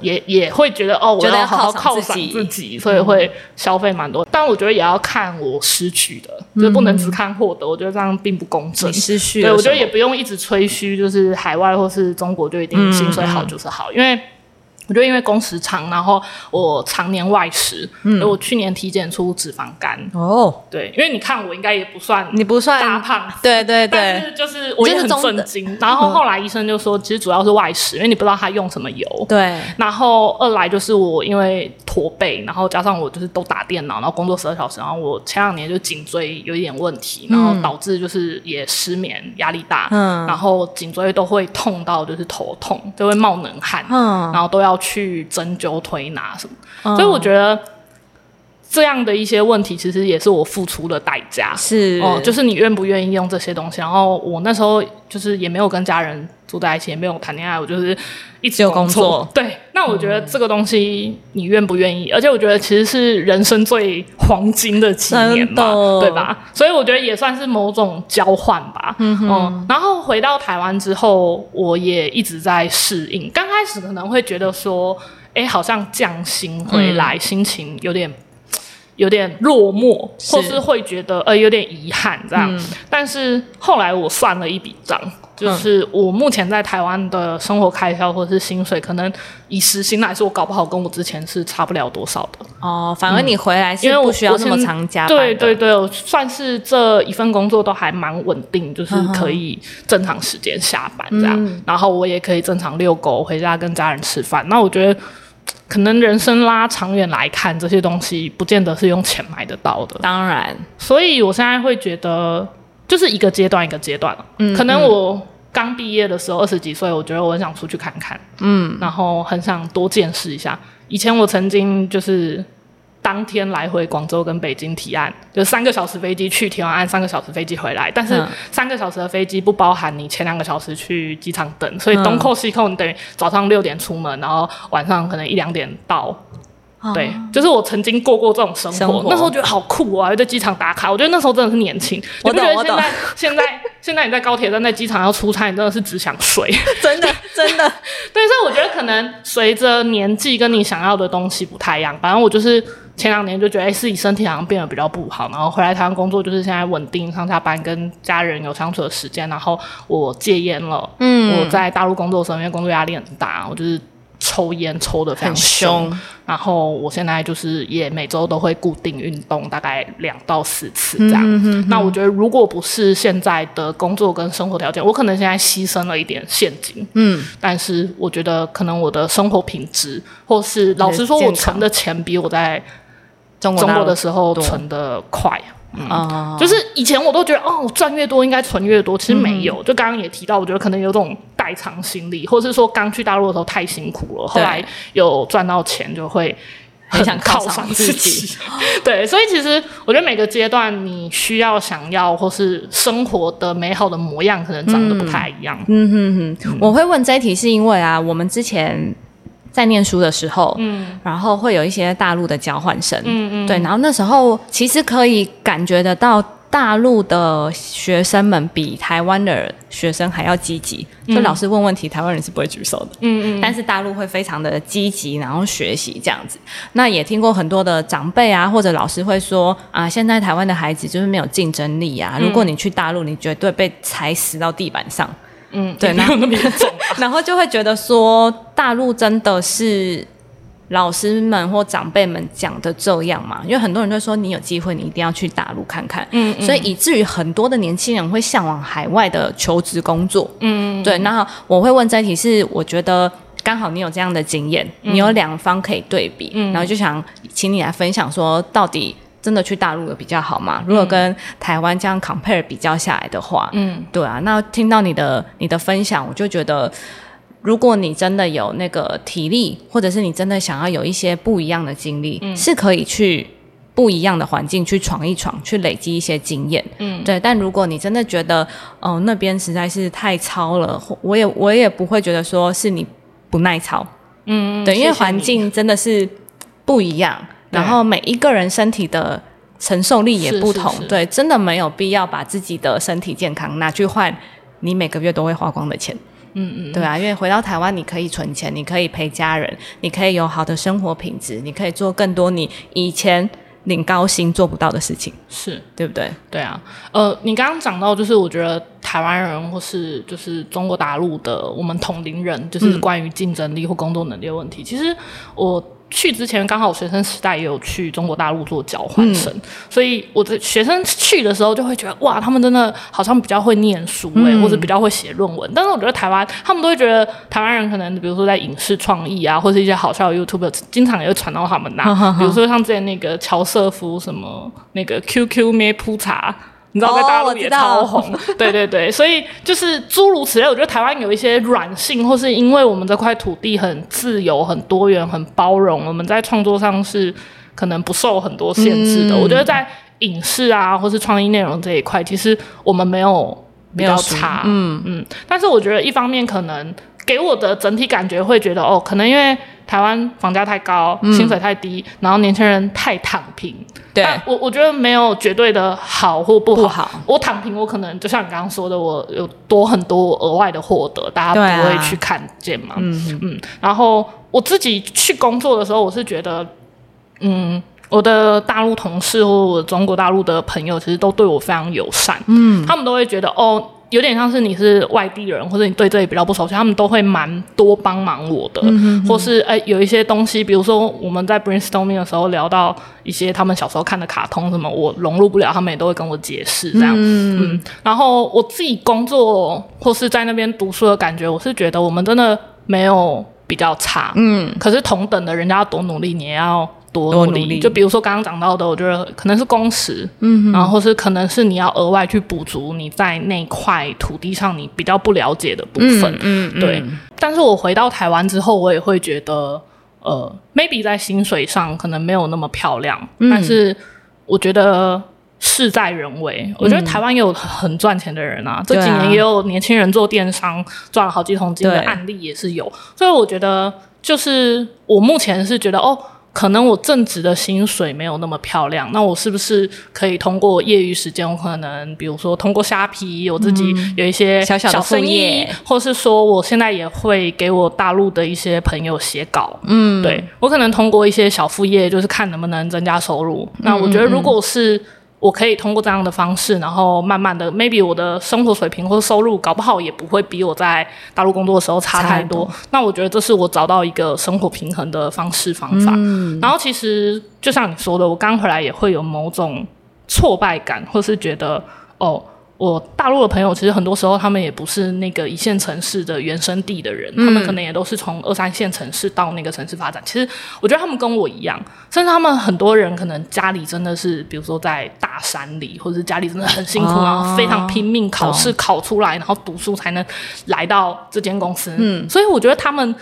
S2: 也也会觉得哦，我要好好犒赏自己，所以会消费蛮多。但我觉得。也要看我失去的，就不能只看获得。我觉得这样并不公正。
S1: 失去，
S2: 对我觉得也不用一直吹嘘，就是海外或是中国就一定薪水好就是好，因为。我觉得因为工时长，然后我常年外食，嗯，我去年体检出脂肪肝哦，对，因为你看我应该也不算，
S1: 你不算
S2: 大胖，
S1: 对对对，
S2: 但是就是我也很震惊。然后后来医生就说，其实主要是外食，因为你不知道他用什么油，
S1: 对。
S2: 然后二来就是我因为驼背，然后加上我就是都打电脑，然后工作十二小时，然后我前两年就颈椎有一点问题，然后导致就是也失眠，压力大，嗯，然后颈椎都会痛到就是头痛，就会冒冷汗，嗯，然后都要。去针灸推拿什么，所以我觉得这样的一些问题，其实也是我付出的代价。
S1: 是
S2: 哦，就是你愿不愿意用这些东西？然后我那时候就是也没有跟家人住在一起，也没有谈恋爱，我就是一直
S1: 有工作。
S2: 对，那我觉得这个东西你愿不愿意？而且我觉得其实是人生最黄金的几年嘛，对吧？所以我觉得也算是某种交换吧。嗯，然后回到台湾之后，我也一直在适应。刚开始可能会觉得说，哎，好像降薪回来，心情有点。有点落寞，或是会觉得呃有点遗憾这样。但是后来我算了一笔账，就是我目前在台湾的生活开销或者是薪水，可能以时薪来说，我搞不好跟我之前是差不了多少的。
S1: 哦，反而你回来因为不需要那么长加
S2: 班。对对对，算是这一份工作都还蛮稳定，就是可以正常时间下班这样，然后我也可以正常遛狗，回家跟家人吃饭。那我觉得。可能人生拉长远来看，这些东西不见得是用钱买得到的。
S1: 当然，
S2: 所以我现在会觉得，就是一个阶段一个阶段。嗯，可能我刚毕业的时候二十几岁，我觉得我很想出去看看，嗯，然后很想多见识一下。以前我曾经就是当天来回广州跟北京提案，就三个小时飞机去提完案，三个小时飞机回来。但是三个小时的飞机不包含你前两个小时去机场等，所以东扣西扣，你等于早上六点出门，然后晚上可能一两点到。对，就是我曾经过过这种生活，那时候觉得好酷啊！在机场打卡，我觉得那时候真的是年轻。我不觉得现在现在 现在你在高铁站在机场要出差，你真的是只想睡，
S1: 真的 真的。
S2: 对，所以我觉得可能随着年纪跟你想要的东西不太一样。反正我就是前两年就觉得，哎，自己身体好像变得比较不好，然后回来台湾工作，就是现在稳定上下班，跟家人有相处的时间。然后我戒烟了，嗯，我在大陆工作的时候，因为工作压力很大，我就是。抽烟抽的非常凶，然后我现在就是也每周都会固定运动，大概两到四次这样。那我觉得如果不是现在的工作跟生活条件，我可能现在牺牲了一点现金。嗯，但是我觉得可能我的生活品质，或是老实说，我存的钱比我在中国的时候存的快。嗯，就是以前我都觉得哦，赚越多应该存越多，其实没有。就刚刚也提到，我觉得可能有种代偿心理，或者是说刚去大陆的时候太辛苦了，后来有赚到钱就会
S1: 很想
S2: 犒赏自己。对，所以其实我觉得每个阶段你需要想要或是生活的美好的模样，可能长得不太一样。
S1: 嗯哼哼，我会问这一题是因为啊，我们之前。在念书的时候，嗯，然后会有一些大陆的交换生，嗯嗯，对，然后那时候其实可以感觉得到大陆的学生们比台湾的学生还要积极，就老师问问题，台湾人是不会举手的，嗯嗯，但是大陆会非常的积极，然后学习这样子。那也听过很多的长辈啊，或者老师会说啊，现在台湾的孩子就是没有竞争力啊，如果你去大陆，你绝对被踩死到地板上。
S2: 嗯，对，没有那么严重，
S1: 然后就会觉得说，大陆真的是老师们或长辈们讲的这样嘛？因为很多人都说，你有机会，你一定要去大陆看看。嗯，所以以至于很多的年轻人会向往海外的求职工作。嗯，对。那我会问这一题是，我觉得刚好你有这样的经验，你有两方可以对比，然后就想请你来分享说，到底。真的去大陆的比较好嘛？如果跟台湾这样 compare 比较下来的话，嗯，对啊。那听到你的你的分享，我就觉得，如果你真的有那个体力，或者是你真的想要有一些不一样的经历，是可以去不一样的环境去闯一闯，去累积一些经验。嗯，对。但如果你真的觉得，哦，那边实在是太糙了，我也我也不会觉得说是你不耐操。嗯，对，因为环境真的是不一样。然后每一个人身体的承受力也不同，对，真的没有必要把自己的身体健康拿去换你每个月都会花光的钱。嗯嗯，对啊，因为回到台湾，你可以存钱，你可以陪家人，你可以有好的生活品质，你可以做更多你以前领高薪做不到的事情，
S2: 是
S1: 对不对？
S2: 对啊，呃，你刚刚讲到，就是我觉得台湾人或是就是中国大陆的我们同龄人，就是关于竞争力或工作能力的问题，其实我。去之前刚好学生时代也有去中国大陆做交换生，所以我的学生去的时候就会觉得哇，他们真的好像比较会念书哎，或者比较会写论文。但是我觉得台湾他们都会觉得台湾人可能比如说在影视创意啊，或者一些好笑的 YouTube，经常也会传到他们那。比如说像之前那个乔瑟夫什么那个 QQ 咩铺茶。你知道在大陆也超红，对对对，所以就是诸如此类。我觉得台湾有一些软性，或是因为我们这块土地很自由、很多元、很包容，我们在创作上是可能不受很多限制的。我觉得在影视啊，或是创意内容这一块，其实我们没有比较差，嗯嗯。但是我觉得一方面可能给我的整体感觉会觉得，哦，可能因为。台湾房价太高，薪水太低，然后年轻人太躺平。
S1: 对，
S2: 我我觉得没有绝对的好或不好。我躺平，我可能就像你刚刚说的，我有多很多额外的获得，大家不会去看见嘛。嗯嗯。然后我自己去工作的时候，我是觉得，嗯，我的大陆同事或我中国大陆的朋友，其实都对我非常友善。嗯，他们都会觉得哦。有点像是你是外地人，或者你对这里比较不熟悉，他们都会蛮多帮忙我的，或是哎有一些东西，比如说我们在 brainstorming 的时候聊到一些他们小时候看的卡通什么，我融入不了，他们也都会跟我解释这样。嗯，然后我自己工作或是在那边读书的感觉，我是觉得我们真的没有比较差。嗯，可是同等的，人家要多努力，你也要多努力。就比如说刚刚讲到的，我觉得可能是工时，嗯，然后或是可能是你要额外去补足你在那块土地上你比较不了解的部分，
S1: 嗯嗯
S2: 对。但是我回到台湾之后，我也会觉得，呃，maybe 在薪水上可能没有那么漂亮，但是我觉得。事在人为，我觉得台湾也有很赚钱的人啊，这几年也有年轻人做电商赚了好几桶金的案例也是有，所以我觉得就是我目前是觉得哦，可能我正职的薪水没有那么漂亮，那我是不是可以通过业余时间，我可能比如说通过虾皮，我自己有一些
S1: 嗯小小的副
S2: 生意
S1: 业，
S2: 或是说我现在也会给我大陆的一些朋友写稿，嗯，对我可能通过一些小副业，就是看能不能增加收入。那我觉得如果是我可以通过这样的方式，然后慢慢的，maybe 我的生活水平或者收入，搞不好也不会比我在大陆工作的时候差太多。那我觉得这是我找到一个生活平衡的方式方法。然后其实就像你说的，我刚回来也会有某种挫败感，或是觉得哦。我大陆的朋友，其实很多时候他们也不是那个一线城市的原生地的人，他们可能也都是从二三线城市到那个城市发展。其实我觉得他们跟我一样，甚至他们很多人可能家里真的是，比如说在大山里，或者是家里真的很辛苦，
S1: 哦
S2: 然后非常拼命考试考出来，然后读书才能来到这间公司。嗯，所以我觉得他们。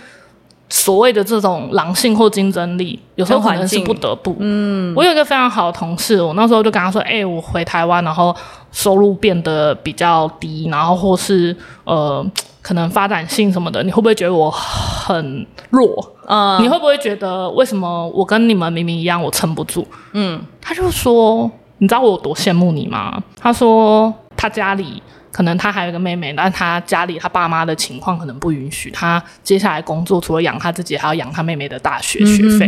S2: 所谓的这种狼性或竞争力，有时候可能是不得不。嗯，我有一个非常好的同事，我那时候就跟他说：“哎、我回台湾，然后收入变得比较低，然后或是呃，可能发展性什么的，你会不会觉得我很弱？
S1: 嗯
S2: 你会不会觉得为什么我跟你们明明一样，我撑不住？”嗯，他就说：“你知道我有多羡慕你吗？”他说他家里。可能他还有一个妹妹，但他家里他爸妈的情况可能不允许他接下来工作，除了养他自己，还要养他妹妹的大学学费。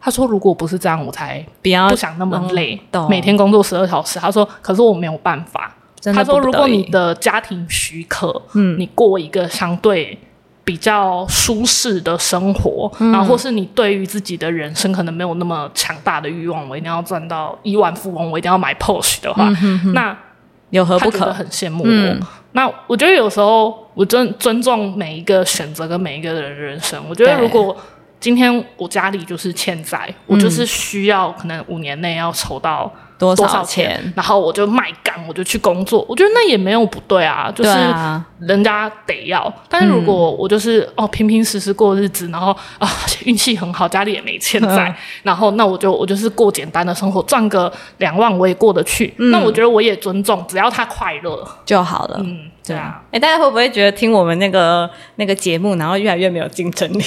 S2: 他说：“如果不是这样，我才
S1: 不要
S2: 不想那么累，
S1: 嗯
S2: 每天工作十二小时。”他说：“可是我没有办法。”他说：“
S1: 不得已
S2: 如果你的家庭许可，嗯，你过一个相对比较舒适的生活，
S1: 嗯
S2: 然后或是你对于自己的人生可能没有那么强大的欲望，我一定要赚到亿万富翁，我一定要买 Porsche 的话，那
S1: 有何不可？
S2: 他觉得很羡慕我。那我觉得有时候我尊尊重每一个选择跟每一个人的人生。我觉得如果今天我家里就是欠债，我就是需要可能五年内要筹到
S1: 多
S2: 多少
S1: 钱？
S2: 然后我就卖干，我就去工作。我觉得那也没有不对啊，就是人家得要。但是如果我就是、哦平平实实过日子，然后啊运气很好，家里也没欠债，然后那我就我就是过简单的生活，赚个两万我也过得去。那我觉得我也尊重，只要他快乐。
S1: 就好了。
S2: 嗯，对啊。
S1: 哎、大家会不会觉得听我们那个那个节目，然后越来越没有竞争力？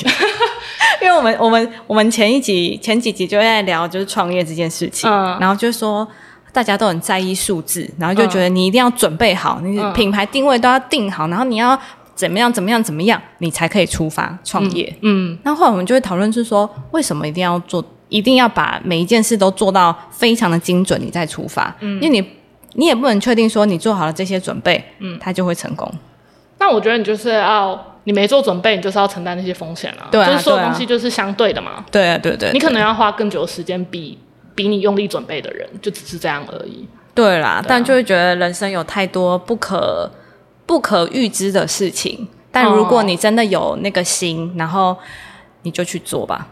S1: 因为我们我们我们前一集前几集就在聊就是创业这件事情，
S2: 嗯
S1: 然后就说大家都很在意数字，然后就觉得你一定要准备好，你
S2: 嗯
S1: 品牌定位都要定好，然后你要怎么样怎么样怎么样，你才可以出发创业。
S2: 嗯，
S1: 那后来我们就会讨论，是说为什么一定要做，一定要把每一件事都做到非常的精准，你再出发。嗯，因为你你也不能确定说你做好了这些准备，嗯，它就会成功。
S2: 那我觉得你就是要，你没做准备，你就是要承担那些风险啊。
S1: 对啊
S2: 就是所有
S1: 对啊
S2: 东西就是相对的嘛。
S1: 对啊，对对，
S2: 你可能要花更久的时间比比你用力准备的人，就只是这样而已。
S1: 对啦，但就会觉得人生有太多不可不可预知的事情。但如果你真的有那个心，然后你就去做吧。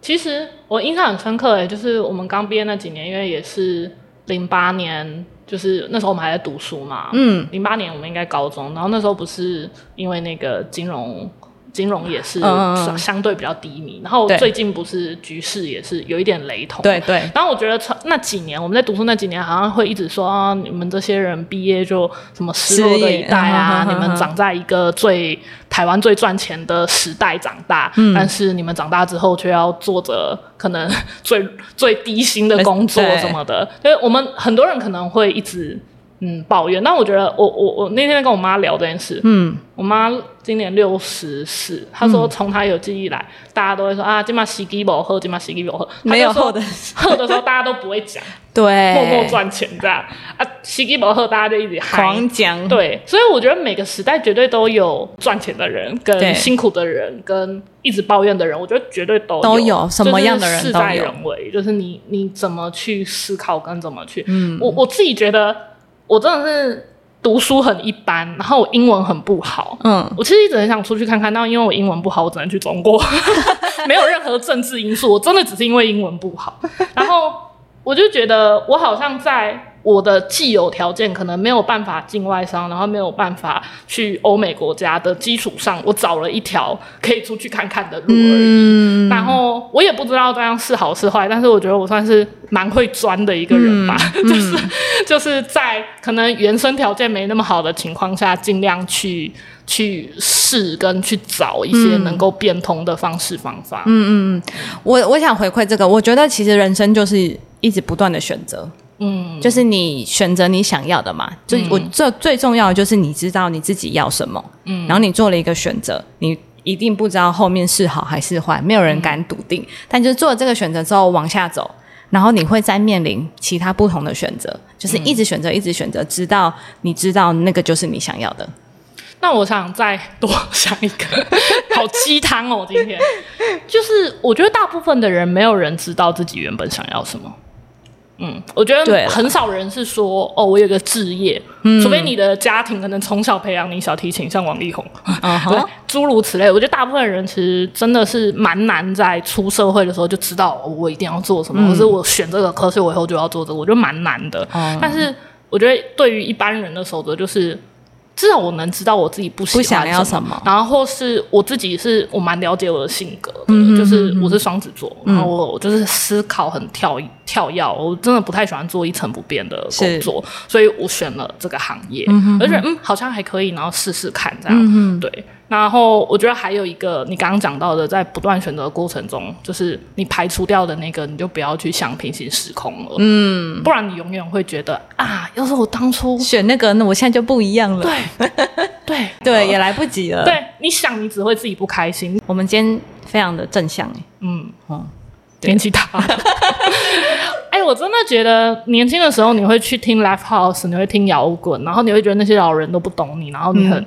S2: 其实我印象很深刻诶，就是我们刚毕业那几年，因为也是零八年，就是那时候我们还在读书嘛。嗯，零八年我们应该高中，然后那时候不是因为那个金融。金融也是相相对比较低迷，然后最近不是局势也是有一点雷同，
S1: 对对，
S2: 然后我觉得那几年我们在读书那几年，好像会一直说啊，你们这些人毕业就什么失落的一代啊，你们长在一个最台湾最赚钱的时代长大，
S1: 嗯。
S2: 但是你们长大之后却要做着可能最 最低薪的工作什么的，因为我们很多人可能会一直。嗯，抱怨。但我觉得我，我我那天跟我妈聊这件事，嗯，我妈今年六十四，她说从她有记忆来，大家都会说啊，今嘛洗鸡不喝，今嘛洗鸡不喝，
S1: 没有后的
S2: 喝的时候大家都不会讲，
S1: 对，
S2: 默默赚钱这样啊，洗鸡不喝大家就一直嗨。
S1: 狂讲，
S2: 对，所以我觉得每个时代绝对都有赚钱的人，跟辛苦的人，跟一直抱怨的人，我觉得绝对都有
S1: 都有什么样的人
S2: 就是事在
S1: 都有
S2: 人为，就是你你怎么去思考跟怎么去。嗯，我我自己觉得，我真的是读书很一般，然后我英文很不好。
S1: 嗯，
S2: 我其实一直很想出去看看，但因为我英文不好，我只能去中国，没有任何政治因素，我真的只是因为英文不好。然后我就觉得我好像在我的既有条件可能没有办法进外商，然后没有办法去欧美国家的基础上，我找了一条可以出去看看的路而已。然后我也不知道这样是好是坏，但是我觉得我算是蛮会钻的一个人吧，就是就是在可能原生条件没那么好的情况下，尽量去去试跟去找一些能够变通的方式方法。嗯，
S1: 我我想回馈这个，我觉得其实人生就是一直不断的选择。
S2: 嗯，
S1: 就是你选择你想要的嘛，就我这最重要的就是你知道你自己要什么，嗯，然后你做了一个选择，你一定不知道后面是好还是坏，没有人敢笃定，但就是做了这个选择之后往下走，然后你会再面临其他不同的选择，就是一直选择，一直选择，直到你知道那个就是你想要的。
S2: 那我想再多想一个，好鸡汤哦！今天。就是我觉得大部分的人没有人知道自己原本想要什么。嗯，我觉得很少人是说哦，我有个置业，除非你的家庭可能从小培养你小提琴，像王力宏，对，诸如此类。我觉得大部分人其实真的是蛮难在出社会的时候就知道我一定要做什么，或是我选这个科，所以我以后就要做这个，我觉得蛮难的。但是我觉得对于一般人的守则就是。至少我能知道我自己不喜
S1: 欢要
S2: 什
S1: 么，
S2: 然后或是我自己是我蛮了解我的性格，就是我是双子座，然后我就是思考很跳跳跃，我真的不太喜欢做一成不变的工作，所以我选了这个行业，而且嗯。好像还可以，然后试试看这样，对。然后我觉得还有一个，你刚刚讲到的，在不断选择的过程中，就是你排除掉的那个，你就不要去想平行时空了。嗯，不然你永远会觉得啊，要是我当初
S1: 选那个，那我现在就不一样了。
S2: 对，对，
S1: 对，也来不及了。
S2: 对，你想，你只会自己不开心。
S1: 我们今天非常的正向，哎，
S2: 嗯，哦，年纪大。哎，我真的觉得年轻的时候，你会去听 Live House，你会听摇滚，然后你会觉得那些老人都不懂你，然后你很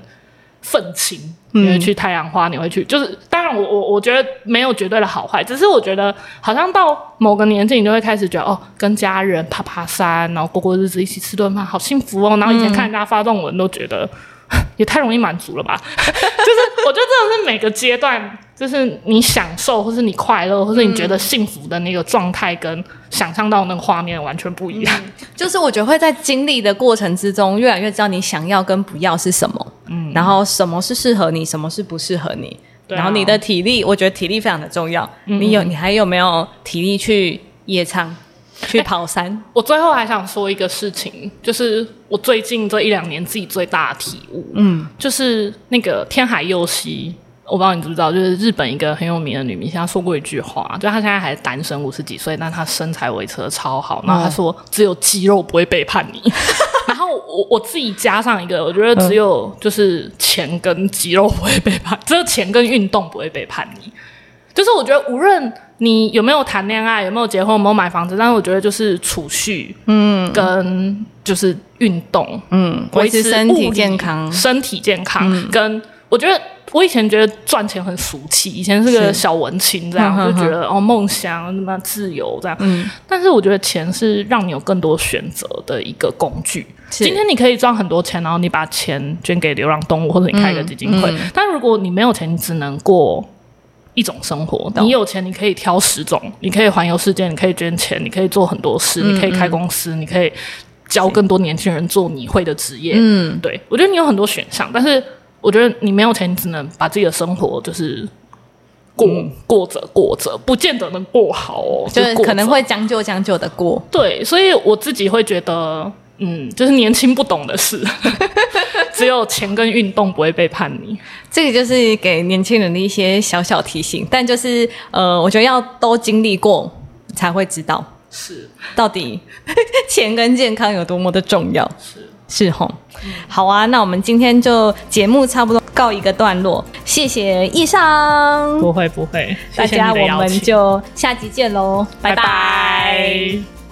S2: 愤青。你会去太阳花，你会去，就是当然，我我我觉得没有绝对的好坏，只是我觉得好像到某个年纪，你就会开始觉得哦，跟家人爬爬山，然后过过日子，一起吃顿饭，好幸福哦。然后以前看人家发这种文，都觉得 也太容易满足了吧？就是我觉得真的是每个阶段，就是你享受，或是你快乐，或是你觉得幸福的那个状态，跟想象到那个画面完全不一样。
S1: 就是我觉得会在经历的过程之中，越来越知道你想要跟不要是什么。嗯，然后什么是适合你，什么是不适合你？然后你的体力，我觉得体力非常的重要。嗯你有，你还有没有体力去夜唱、去跑山？
S2: 我最后还想说一个事情，就是我最近这一两年自己最大的体悟，嗯，就是那个天海佑希。我不知道你知不知道，就是日本一个很有名的女明星，她说过一句话，就她现在还单身，五十几岁，但她身材维持的超好。然后她说：“只有肌肉不会背叛你。”然后我我自己加上一个，我觉得只有就是钱跟肌肉不会背叛，只有钱跟运动不会背叛你。就是我觉得无论你有没有谈恋爱，有没有结婚，有没有买房子，但是我觉得就是储蓄，嗯，跟就是运动，
S1: 嗯，维持身体健康，
S2: 身体健康，跟我觉得。我以前觉得赚钱很俗气，以前是个小文青，这样 就觉得哦，梦想什么自由这样。嗯，但是我觉得钱是让你有更多选择的一个工具。今天你可以赚很多钱，然后你把钱捐给流浪动物，或者你开一个基金会。但如果你没有钱，你只能过一种生活。你有钱，你可以挑十种，你可以环游世界，你可以捐钱，你可以做很多事，你可以开公司，你可以教更多年轻人做你会的职业。嗯，对我觉得你有很多选项，但是。我觉得你没有钱，你只能把自己的生活就是过过着过着，不见得能过好哦，
S1: 就是可能会将就将就的过。
S2: 对，所以我自己会觉得，嗯，就是年轻不懂的事，只有钱跟运动不会背叛你。
S1: 这个就是给年轻人的一些小小提醒，但就是呃，我觉得要都经历过才会知道，
S2: 是
S1: 到底 钱跟健康有多么的重要。
S2: 是。
S1: 是吼，好啊，那我们今天就节目差不多告一个段落，谢谢易尚，
S2: 不会不会，
S1: 大家我们就下集见喽，拜拜。